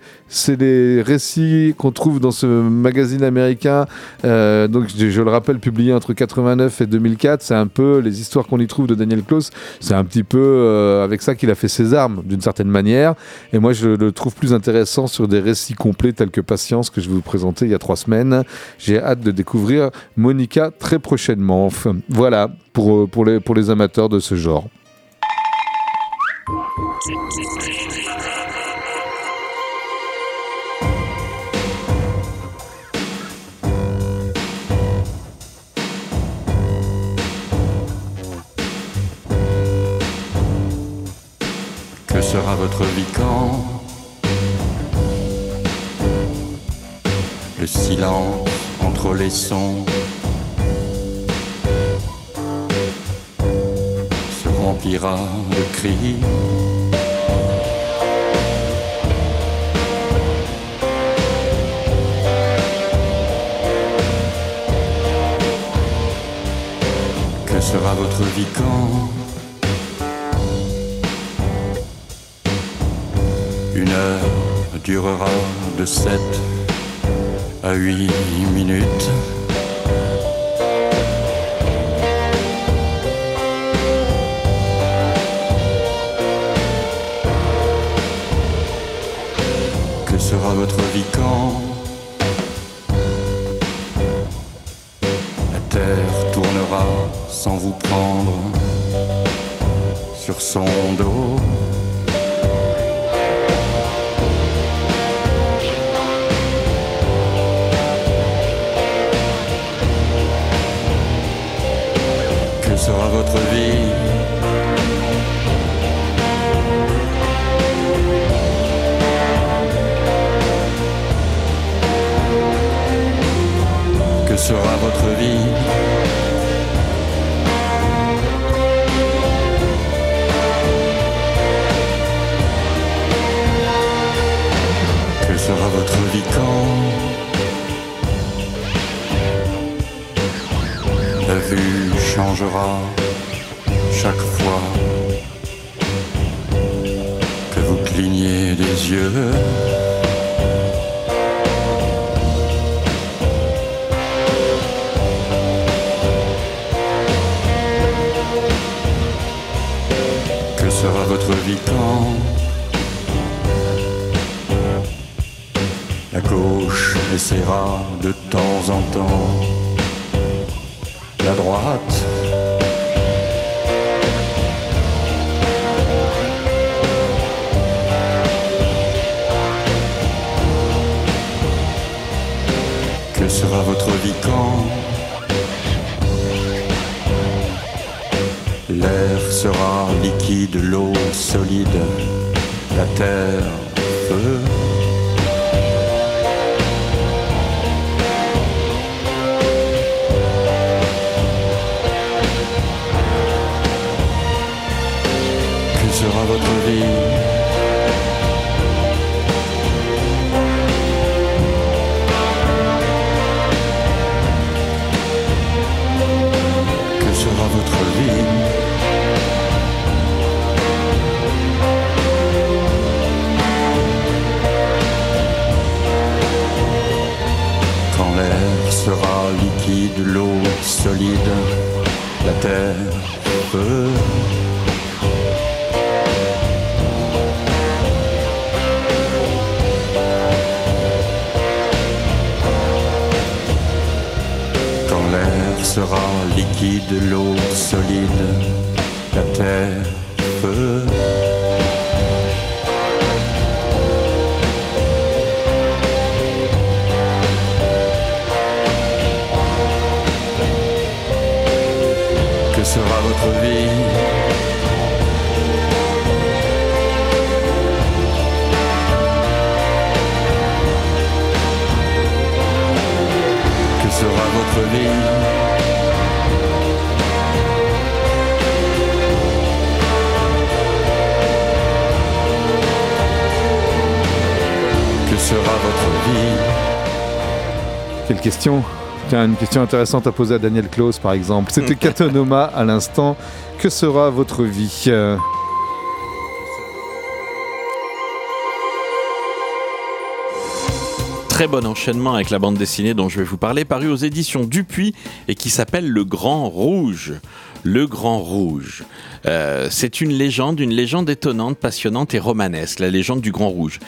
les récits qu'on trouve dans ce magazine américain, donc je, le rappelle, publié entre 89 et 2004, c'est un peu les histoires qu'on y trouve de Daniel Close. C'est un petit peu avec ça qu'il a fait ses armes, d'une certaine manière. Et moi, je le trouve plus intéressant sur des récits complets tels que Patience, que je vais vous présenter il y a trois semaines. J'ai hâte de découvrir Monica très prochainement. Enfin, voilà, pour, euh, pour, les, pour les amateurs de ce genre. Sera votre vie quand Le silence entre les sons se remplira de cris. Que sera votre vie quand Une heure durera de 7 à 8 minutes. Que sera votre vie quand la terre tournera sans vous prendre sur son dos? Chaque fois que vous clignez des yeux. Que sera votre vie quand la gauche essaiera de temps en temps sera liquide, l'eau solide, la terre feu. Terre. Quand l'air sera liquide, l'eau solide, la terre feu. Quelle question Tiens, une question intéressante à poser à Daniel Klaus, par exemple. C'était Katonoma à l'instant. Que sera votre vie Euh, Très bon enchaînement avec la bande dessinée dont je vais vous parler, paru aux éditions Dupuis et qui s'appelle Le Grand Rouge. Le Grand Rouge. Euh, c'est une légende, une légende étonnante, passionnante et romanesque, la légende du Grand Rouge.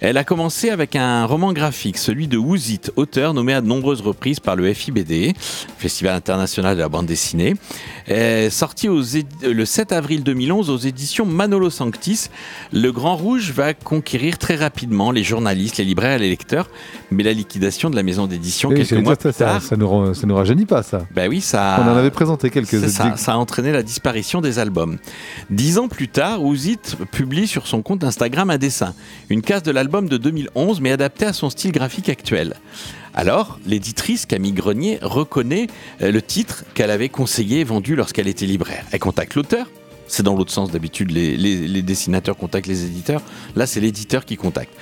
Elle a commencé avec un roman graphique, celui de Woozit, auteur nommé à de nombreuses reprises par le FIBD, Festival international de la bande dessinée, est sorti aux éd- le 7 avril 2011 aux éditions Manolo Sanctis. Le Grand Rouge va conquérir très rapidement les journalistes, les libraires et les lecteurs, mais la liquidation de la maison d'édition oui, quelques mois dire, ça, plus ça, tard, ça nous, ça nous rajeunit pas, ça. ben oui, ça. On en avait présenté quelques Ça, a entraîné la disparition des albums. Dix ans plus tard, Ouzit publie sur son compte Instagram un dessin, une case de l'album de 2011, mais adaptée à son style graphique actuel. Alors, l'éditrice Camille Grenier reconnaît euh, le titre qu'elle avait conseillé et vendu lorsqu'elle était libraire. Elle contacte l'auteur. C'est dans l'autre sens d'habitude, les dessinateurs contactent les éditeurs. Là, c'est l'éditeur qui contacte.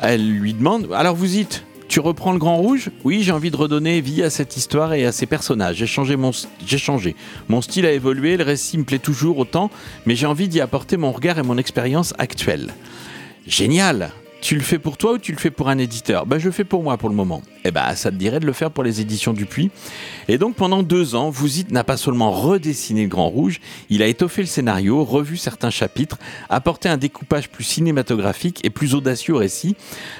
Elle lui demande Alors, vous dites, tu reprends le Grand Rouge? Oui, j'ai envie de redonner vie à cette histoire et à ces personnages. J'ai changé mon, j'ai changé. Mon style a évolué, le récit me plaît toujours autant, mais j'ai envie d'y apporter mon regard et mon expérience actuelle. Génial tu le fais pour toi ou tu le fais pour un éditeur? Ben je le fais pour moi pour le moment. Eh ben ça te dirait de le faire pour les éditions Dupuis. Et donc pendant deux ans, Vouzit n'a pas seulement redessiné le Grand Rouge, il a étoffé le scénario, revu certains chapitres, apporté un découpage plus cinématographique et plus audacieux au récit.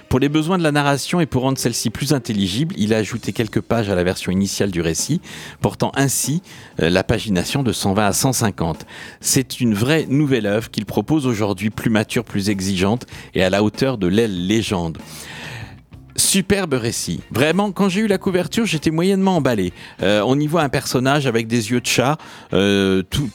Pour les besoins de la narration et pour rendre celle-ci plus intelligible, il a ajouté quelques pages à la version initiale du récit, portant ainsi euh, la pagination de 120 à 150. C'est une vraie nouvelle œuvre qu'il propose aujourd'hui, plus mature, plus exigeante et à la hauteur de l'aile légende. Superbe récit. Vraiment, quand j'ai eu la couverture, j'étais moyennement emballé. Euh, on y voit un personnage avec des yeux de chat euh, tout,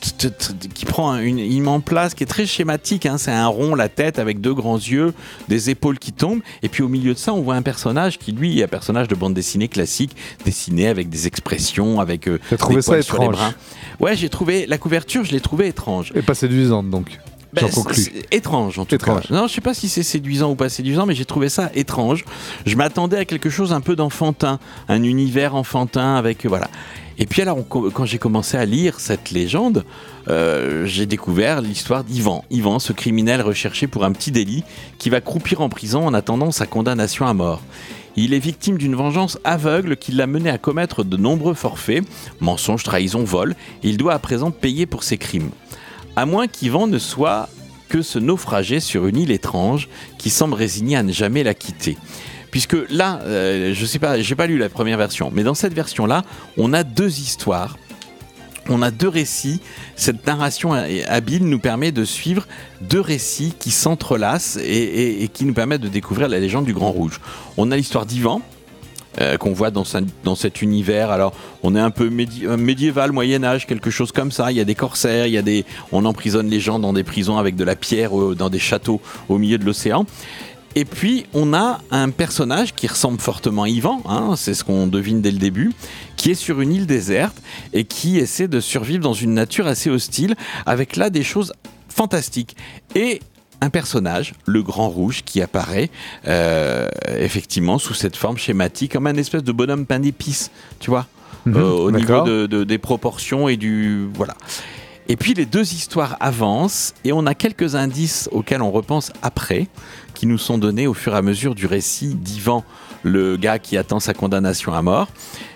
qui prend une, en place qui est très schématique. hein. C'est un rond, la tête avec deux grands yeux, des épaules qui tombent. Et puis au milieu de ça, on voit un personnage qui, lui, est un personnage de bande dessinée classique, dessiné avec des expressions, avec euh, J'ai trouvé des ça sur les étrange. bras. Ouais, j'ai trouvé la couverture, je l'ai trouvée étrange. Et pas séduisante, donc. Ben, étrange en tout Étrange. cas. Non, je sais pas si c'est séduisant ou pas séduisant, mais j'ai trouvé ça étrange. Je m'attendais à quelque chose un peu d'enfantin, un univers enfantin avec euh, voilà. Et puis alors, on quand j'ai commencé à lire cette légende, euh, j'ai découvert l'histoire d'Ivan. Ivan, ce criminel recherché pour un petit délit, qui va croupir en prison en attendant sa condamnation à mort. Il est victime d'une vengeance aveugle qui l'a mené à commettre de nombreux forfaits, mensonges, trahison, vol, et il doit à présent payer pour ses crimes à moins qu'Ivan ne soit que ce naufragé sur une île étrange qui semble résigné à ne jamais la quitter. Puisque là, euh, je sais pas, j'ai pas lu la première version, mais dans cette version-là, on a deux histoires. On a deux récits. Cette narration habile nous permet de suivre deux récits qui s'entrelacent et, qui nous permettent de découvrir la légende du Grand Rouge. On a l'histoire d'Ivan, euh, qu'on voit dans, cet univers. Alors, on est un peu euh, médiéval, Moyen Âge, quelque chose comme ça. Il y a des corsaires, il y a des, on emprisonne les gens dans des prisons avec de la pierre, dans des châteaux au milieu de l'océan. Et puis, on a un personnage qui ressemble fortement à Ivan, hein, c'est ce qu'on devine dès le début, qui est sur une île déserte et qui essaie de survivre dans une nature assez hostile, avec là des choses fantastiques. Et un personnage, le Grand Rouge, qui apparaît euh, effectivement sous cette forme schématique, comme un espèce de bonhomme pain d'épices, tu vois, Mhm, euh, au niveau d'accord. de, de- des proportions et du... Voilà. Et puis les deux histoires avancent et on a quelques indices auxquels on repense après, qui nous sont donnés au fur et à mesure du récit d'Ivan, le gars qui attend sa condamnation à mort,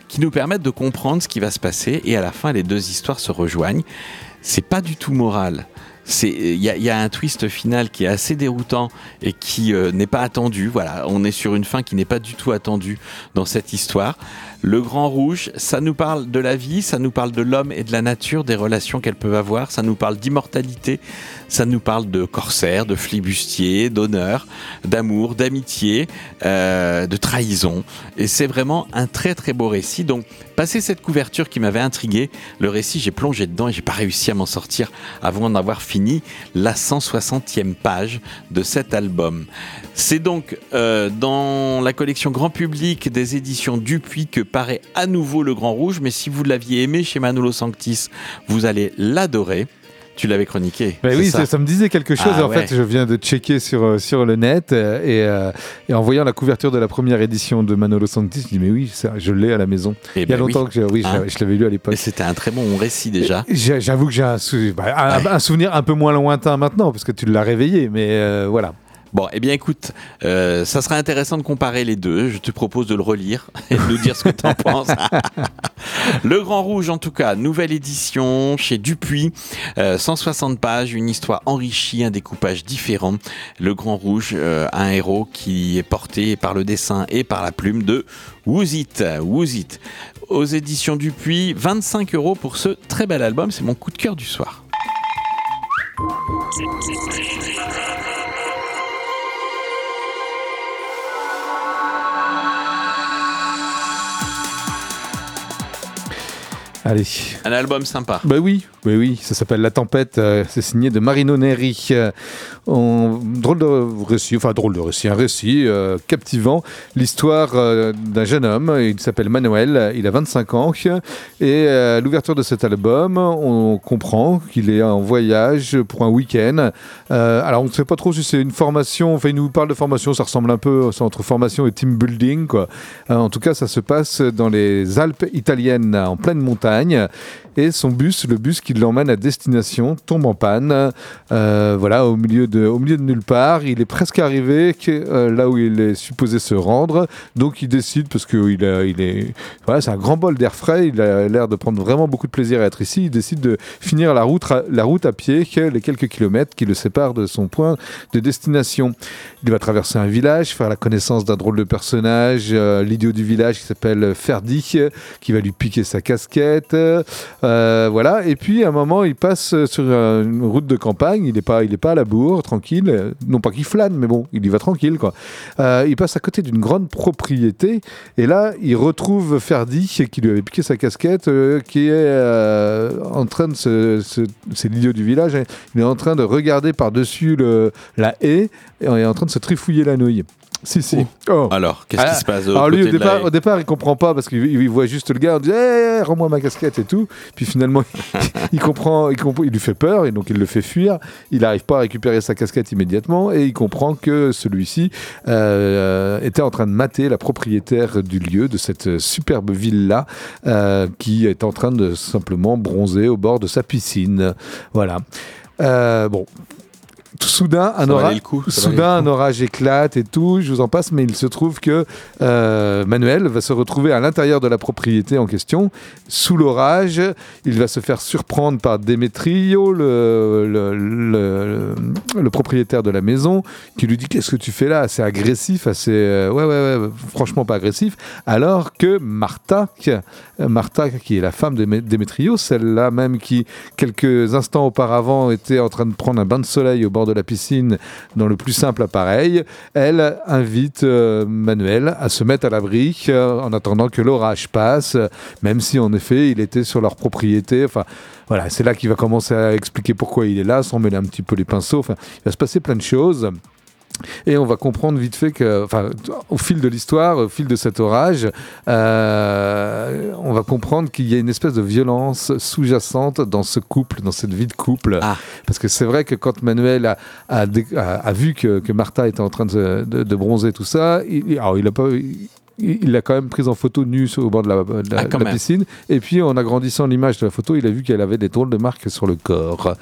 qui nous permettent de comprendre ce qui va se passer et à la fin les deux histoires se rejoignent. C'est pas du tout moral. Il y, y a un twist final qui est assez déroutant et qui euh, n'est pas attendu. Voilà, on est sur une fin qui n'est pas du tout attendue dans cette histoire. Le Grand Rouge, ça nous parle de la vie, ça nous parle de l'homme et de la nature, des relations qu'elles peuvent avoir, ça nous parle d'immortalité, ça nous parle de corsaire, de flibustier, d'honneur, d'amour, d'amitié, euh, de trahison. Et c'est vraiment un très très beau récit. Donc, passé cette couverture qui m'avait intrigué, le récit, j'ai plongé dedans et j'ai pas réussi à m'en sortir avant d'en avoir fini la 160e page de cet album. C'est donc euh, dans la collection grand public des éditions Dupuis que paraît à nouveau le Grand Rouge, mais si vous l'aviez aimé chez Manolo Sanctis, vous allez l'adorer. Tu l'avais chroniqué. Ben c'est oui, ça me disait quelque chose. Ah et en ouais. fait, je viens de checker sur, euh, sur le net euh, et, euh, et en voyant la couverture de la première édition de Manolo Santis, je dis mais oui, ça, je l'ai à la maison. Eh Il y a ben longtemps oui. que oui, je, je l'avais lu à l'époque. C'était un très bon récit déjà. J'avoue que j'ai un, sou- bah, un- Ouais. un souvenir un peu moins lointain maintenant parce que tu l'as réveillé, mais euh, voilà. Bon, eh bien écoute, euh, ça sera intéressant de comparer les deux. Je te propose de le relire et de nous dire ce que tu en penses. le Grand Rouge, en tout cas, nouvelle édition chez Dupuis, euh, 160 pages, une histoire enrichie, un découpage différent. Le Grand Rouge, euh, un héros qui est porté par le dessin et par la plume de Woozit. Woozit. Aux éditions Dupuis, 25 euros pour ce très bel album. C'est mon coup de cœur du soir. Allez. Un album sympa. Bah oui, oui, oui, ça s'appelle La Tempête, euh, c'est signé de Marino Neri. Euh, on- drôle de récit, enfin drôle de récit, un récit euh, captivant. L'histoire d'un jeune homme, il s'appelle Manuel, il a 25 ans, et à l'ouverture de cet album, on comprend qu'il est en voyage pour un week-end. Alors on ne sait pas trop si c'est une formation, enfin il nous parle de formation, ça ressemble un peu entre formation et team building, quoi. En tout cas, ça se passe dans les Alpes italiennes, en pleine montagne. Et son bus, le bus qui l'emmène à destination, tombe en panne. Euh, voilà, au milieu, de, au milieu de nulle part. Il est presque arrivé euh, là où il est supposé se rendre. Donc il décide, parce que il, est, voilà, c'est un grand bol d'air frais. Il a l'air de prendre vraiment beaucoup de plaisir à être ici. Il décide de finir la route, la route à pied, les quelques kilomètres qui le séparent de son point de destination. Il va traverser un village, faire la connaissance d'un drôle de personnage, euh, l'idiot du village qui s'appelle Ferdi, qui va lui piquer sa casquette. Euh, voilà. Et puis à un moment, il passe sur euh, une route de campagne. Il n'est pas, il pas à la bourre, tranquille. Euh, Non pas qu'il flâne, mais bon, il y va tranquille, quoi. Euh, il passe à côté d'une grande propriété. Et là, il retrouve Ferdi, qui lui avait piqué sa casquette, euh, qui est euh, en train de se. c'est l'idiot du village. hein. Il est en train de regarder par-dessus la haie et est en train de se trifouiller la nouille. Si, si. Oh. Alors, qu'est-ce Ah, qui se passe Alors lui, au la départ, haie au départ, il comprend pas parce qu'il il voit juste le gars, on dit hey, rends-moi ma casquette et tout. Puis finalement, il comprend, il comprend, il lui fait peur et donc il le fait fuir. Il n'arrive pas à récupérer sa casquette immédiatement et il comprend que celui-ci euh, était en train de mater la propriétaire du lieu de cette superbe villa euh, qui est en train de simplement bronzer au bord de sa piscine. Voilà. Euh, bon. Tout soudain, un orage, coup, soudain, un orage éclate et tout. Je vous en passe, mais il se trouve que euh, Manuel va se retrouver à l'intérieur de la propriété en question, sous l'orage. Il va se faire surprendre par Demetrio, le, le, le- le propriétaire de la maison, qui lui dit Qu'est-ce que tu fais là? Assez agressif, assez. euh, ouais, ouais, ouais, franchement pas agressif. Alors que Martha, qui, Martha, qui est la femme de Demetrio, celle-là même qui, quelques instants auparavant, était en train de prendre un bain de soleil au bord de la piscine dans le plus simple appareil, elle invite euh, Manuel à se mettre à l'abri euh, en attendant que l'orage passe, même si en effet il était sur leur propriété. Enfin, voilà, c'est là qu'il va commencer à expliquer pourquoi il est là, sans mêler un petit peu les pinceaux. Enfin, il va se passer plein de choses. Et on va comprendre vite fait que, enfin, au fil de l'histoire, au fil de cet orage, euh, on va comprendre qu'il y a une espèce de violence sous-jacente dans ce couple, dans cette vie de couple. Ah. Parce que c'est vrai que quand Manuel a, a, dé- a- a vu que, que Martha était en train de, de- de bronzer tout ça, il, alors il a pas. Il- l'a quand même prise en photo nue au bord de la, de la- Ah, de la piscine. Et puis, en agrandissant l'image de la photo, il a vu qu'elle avait des drôles de marques sur le corps.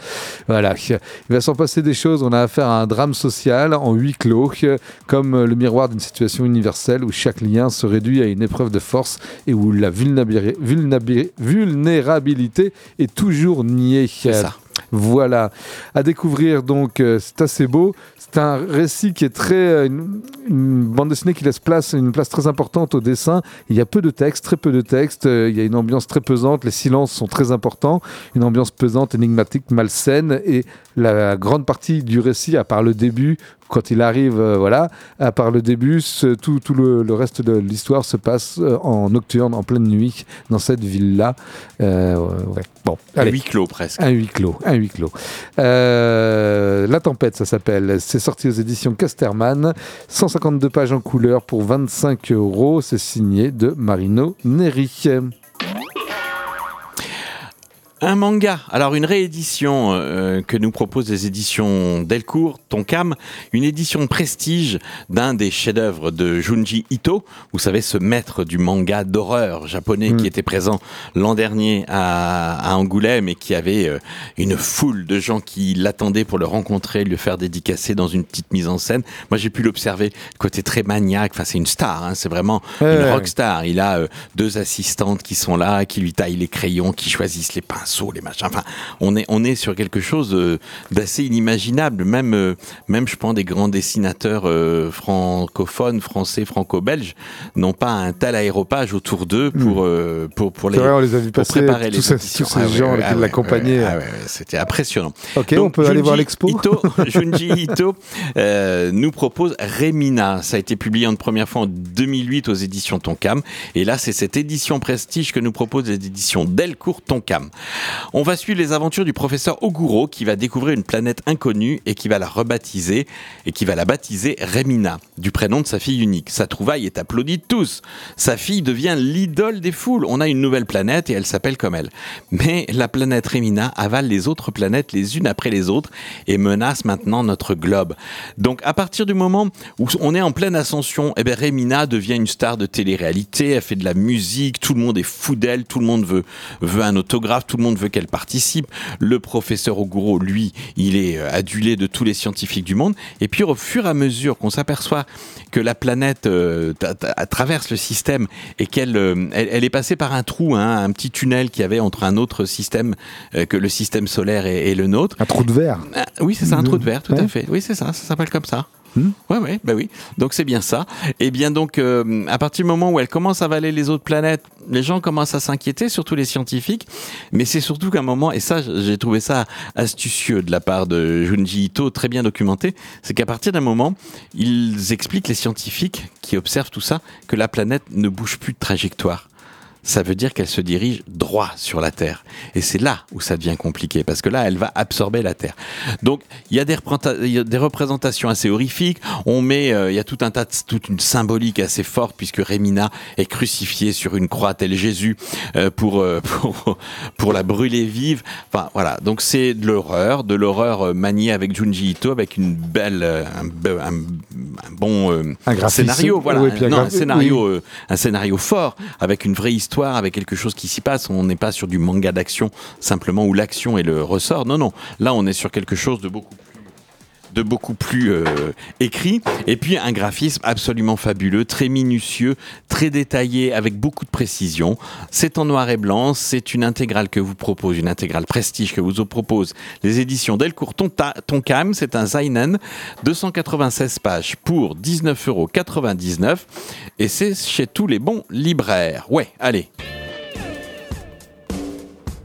Voilà. Il va s'en passer des choses. On a affaire à un drame social en huis clos, comme le miroir d'une situation universelle où chaque lien se réduit à une épreuve de force et où la vulnérabili- vulnérabi- vulnérabilité est toujours niée. ça. Voilà, à découvrir donc, euh, c'est assez beau. C'est un récit qui est très. euh, une, une bande dessinée qui laisse place, une place très importante au dessin. Il y a peu de texte, très peu de texte. euh, il y a une ambiance très pesante, les silences sont très importants. Une ambiance pesante, énigmatique, malsaine. Et la grande partie du récit, à part le début, quand il arrive, euh, voilà, à part le début, ce- tout, tout le, le reste de l'histoire se passe euh, en nocturne, en pleine nuit, dans cette ville-là. Euh, ouais. Bon, Un huis clos presque. Un huis clos, un huis clos. La Tempête, ça s'appelle. C'est sorti aux éditions Casterman. 152 pages en couleur pour 25 euros. C'est signé de Marino Neri. Un manga. Alors une réédition euh, que nous proposent les éditions Delcourt, Tonkam, une édition prestige d'un des chefs-d'œuvre de Junji Ito. Vous savez ce maître du manga d'horreur japonais Mm. qui était présent l'an dernier à, à Angoulême et qui avait euh, une foule de gens qui l'attendaient pour le rencontrer, lui faire dédicacer dans une petite mise en scène. Moi j'ai pu l'observer côté très maniaque. Enfin c'est une star. hein, c'est vraiment Ouais, une rockstar. Il a euh, deux assistantes qui sont là, qui lui taillent les crayons, qui choisissent les pinceaux, les machins. Enfin, on est, on est sur quelque chose euh, d'assez inimaginable. Même, euh, même, je pense, des grands dessinateurs euh, francophones, français, franco-belges, n'ont pas un tel aéropage autour d'eux pour, euh, pour, pour les. Hmm. Vrai, on les a passer, préparer les ces- auditions. tous ces Ah ouais, gens ouais, qui ouais, l'accompagnaient. ouais, ouais, ouais, C'était impressionnant. Ok, Donc, on peut aller voir l'expo. Ito, Junji Ito euh, nous propose Remina. Ça a été publié une première fois en 2008 aux éditions Tonkam. Et là, c'est cette édition prestige que nous propose les éditions Delcourt Tonkam. On va suivre les aventures du professeur Oguro qui va découvrir une planète inconnue et qui va la rebaptiser et qui va la baptiser Remina, du prénom de sa fille unique. Sa trouvaille est applaudie de tous. Sa fille devient l'idole des foules. On a une nouvelle planète et elle s'appelle comme elle. Mais la planète Remina avale les autres planètes les unes après les autres et menace maintenant notre globe. Donc à partir du moment où on est en pleine ascension, eh ben Remina devient une star de télé-réalité, elle fait de la musique, tout le monde est fou d'elle, tout le monde veut, veut un autographe, tout le monde veut qu'elle participe. Le professeur Oguro, lui, il est euh, adulé de tous les scientifiques du monde. Et puis au fur et à mesure qu'on s'aperçoit que la planète euh, traverse le système et qu'elle euh, elle, elle est passée par un trou, hein, un petit tunnel qu'il y avait entre un autre système euh, que le système solaire et, et le nôtre. Un trou de verre. Ah, oui, c'est ça, un trou de verre, tout à fait. Oui, c'est ça, ça s'appelle comme ça. Hmm. Ouais, bah oui. Donc c'est bien ça. Et bien donc, euh, à partir du moment où elle commence à avaler les autres planètes, les gens commencent à s'inquiéter, surtout les scientifiques. Mais c'est surtout qu'à un moment, et ça, j'ai trouvé ça astucieux de la part de Junji Ito, très bien documenté, c'est qu'à partir d'un moment, ils expliquent les scientifiques qui observent tout ça que la planète ne bouge plus de trajectoire ça veut dire qu'elle se dirige droit sur la Terre. Et c'est là où ça devient compliqué, parce que là, elle va absorber la Terre. Donc, il y a des, représentations assez horrifiques. On met, euh, il y a tout un tas, de, toute une symbolique assez forte, puisque Rémina est crucifiée sur une croix tel Jésus euh, pour, euh, pour pour la brûler vive. Enfin, voilà. Donc, c'est de l'horreur, de l'horreur maniée avec Junji Ito, avec une belle, un, be- un- un bon Un scénario. Voilà, Oui, un non, un graphi- scénario oui. un scénario fort, avec une vraie histoire, avec quelque chose qui s'y passe. On n'est pas sur du manga d'action simplement où l'action est le ressort. Non, non. Là, on est sur quelque chose de beaucoup plus de beaucoup plus euh, écrit. Et puis un graphisme absolument fabuleux très minutieux très détaillé avec beaucoup de précision. C'est en noir et blanc. C'est une intégrale que vous propose une intégrale prestige que vous propose les éditions Delcourt. Tonkam c'est un Seinen 296 pages pour 19,99 euros et c'est chez tous les bons libraires. Ouais allez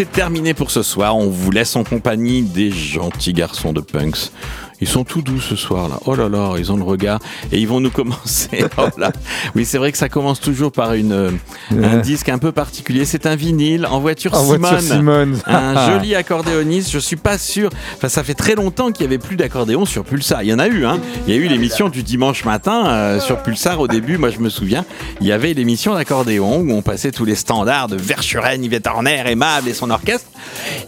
C'est terminé pour ce soir. On vous laisse en compagnie des gentils garçons de punks. Ils sont tout doux ce soir là. Oh là là, ils ont le regard et ils vont nous commencer. Oh là. Oui, c'est vrai que ça commence toujours par une euh, un disque un peu particulier. C'est un vinyle en voiture En Simone. voiture Simone. un joli accordéoniste. Je suis pas sûr. Enfin, ça fait très longtemps qu'il y avait plus d'accordéon sur Pulsar. Il y en a eu, hein. Il y a eu l'émission du dimanche matin euh, sur Pulsar au début. Moi, je me souviens, il y avait l'émission d'accordéon où on passait tous les standards de Verschuren, Yvette Horner, Aimable et son orchestre.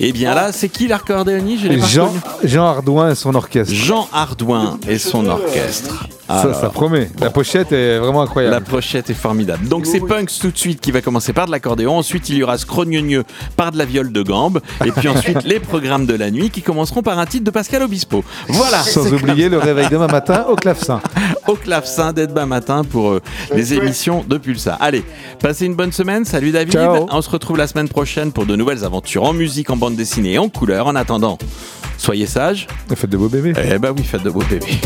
Et bien là, c'est qui l'accordéoniste? Je Jean. Jean Ardouin et son orchestre. Jean Ardouin et son orchestre. Ça, Alors, ça promet. La pochette est vraiment la incroyable. pochette est formidable. Donc c'est Punks tout de suite qui va commencer par de l'accordéon. Ensuite il y aura Scrogneux par de la viole de gambe. Et puis ensuite les programmes de la nuit qui commenceront par un titre de Pascal Obispo. Voilà. Sans oublier le réveil demain matin au clavecin. au clavecin dès demain matin pour euh, les émissions de Pulsar. Allez, passez une bonne semaine. Salut David. Ciao. On se retrouve la semaine prochaine pour de nouvelles aventures en musique, en bande dessinée et en couleur. En attendant, soyez sages. Faites de beaux bébés. Eh ben oui, faites de beaux bébés.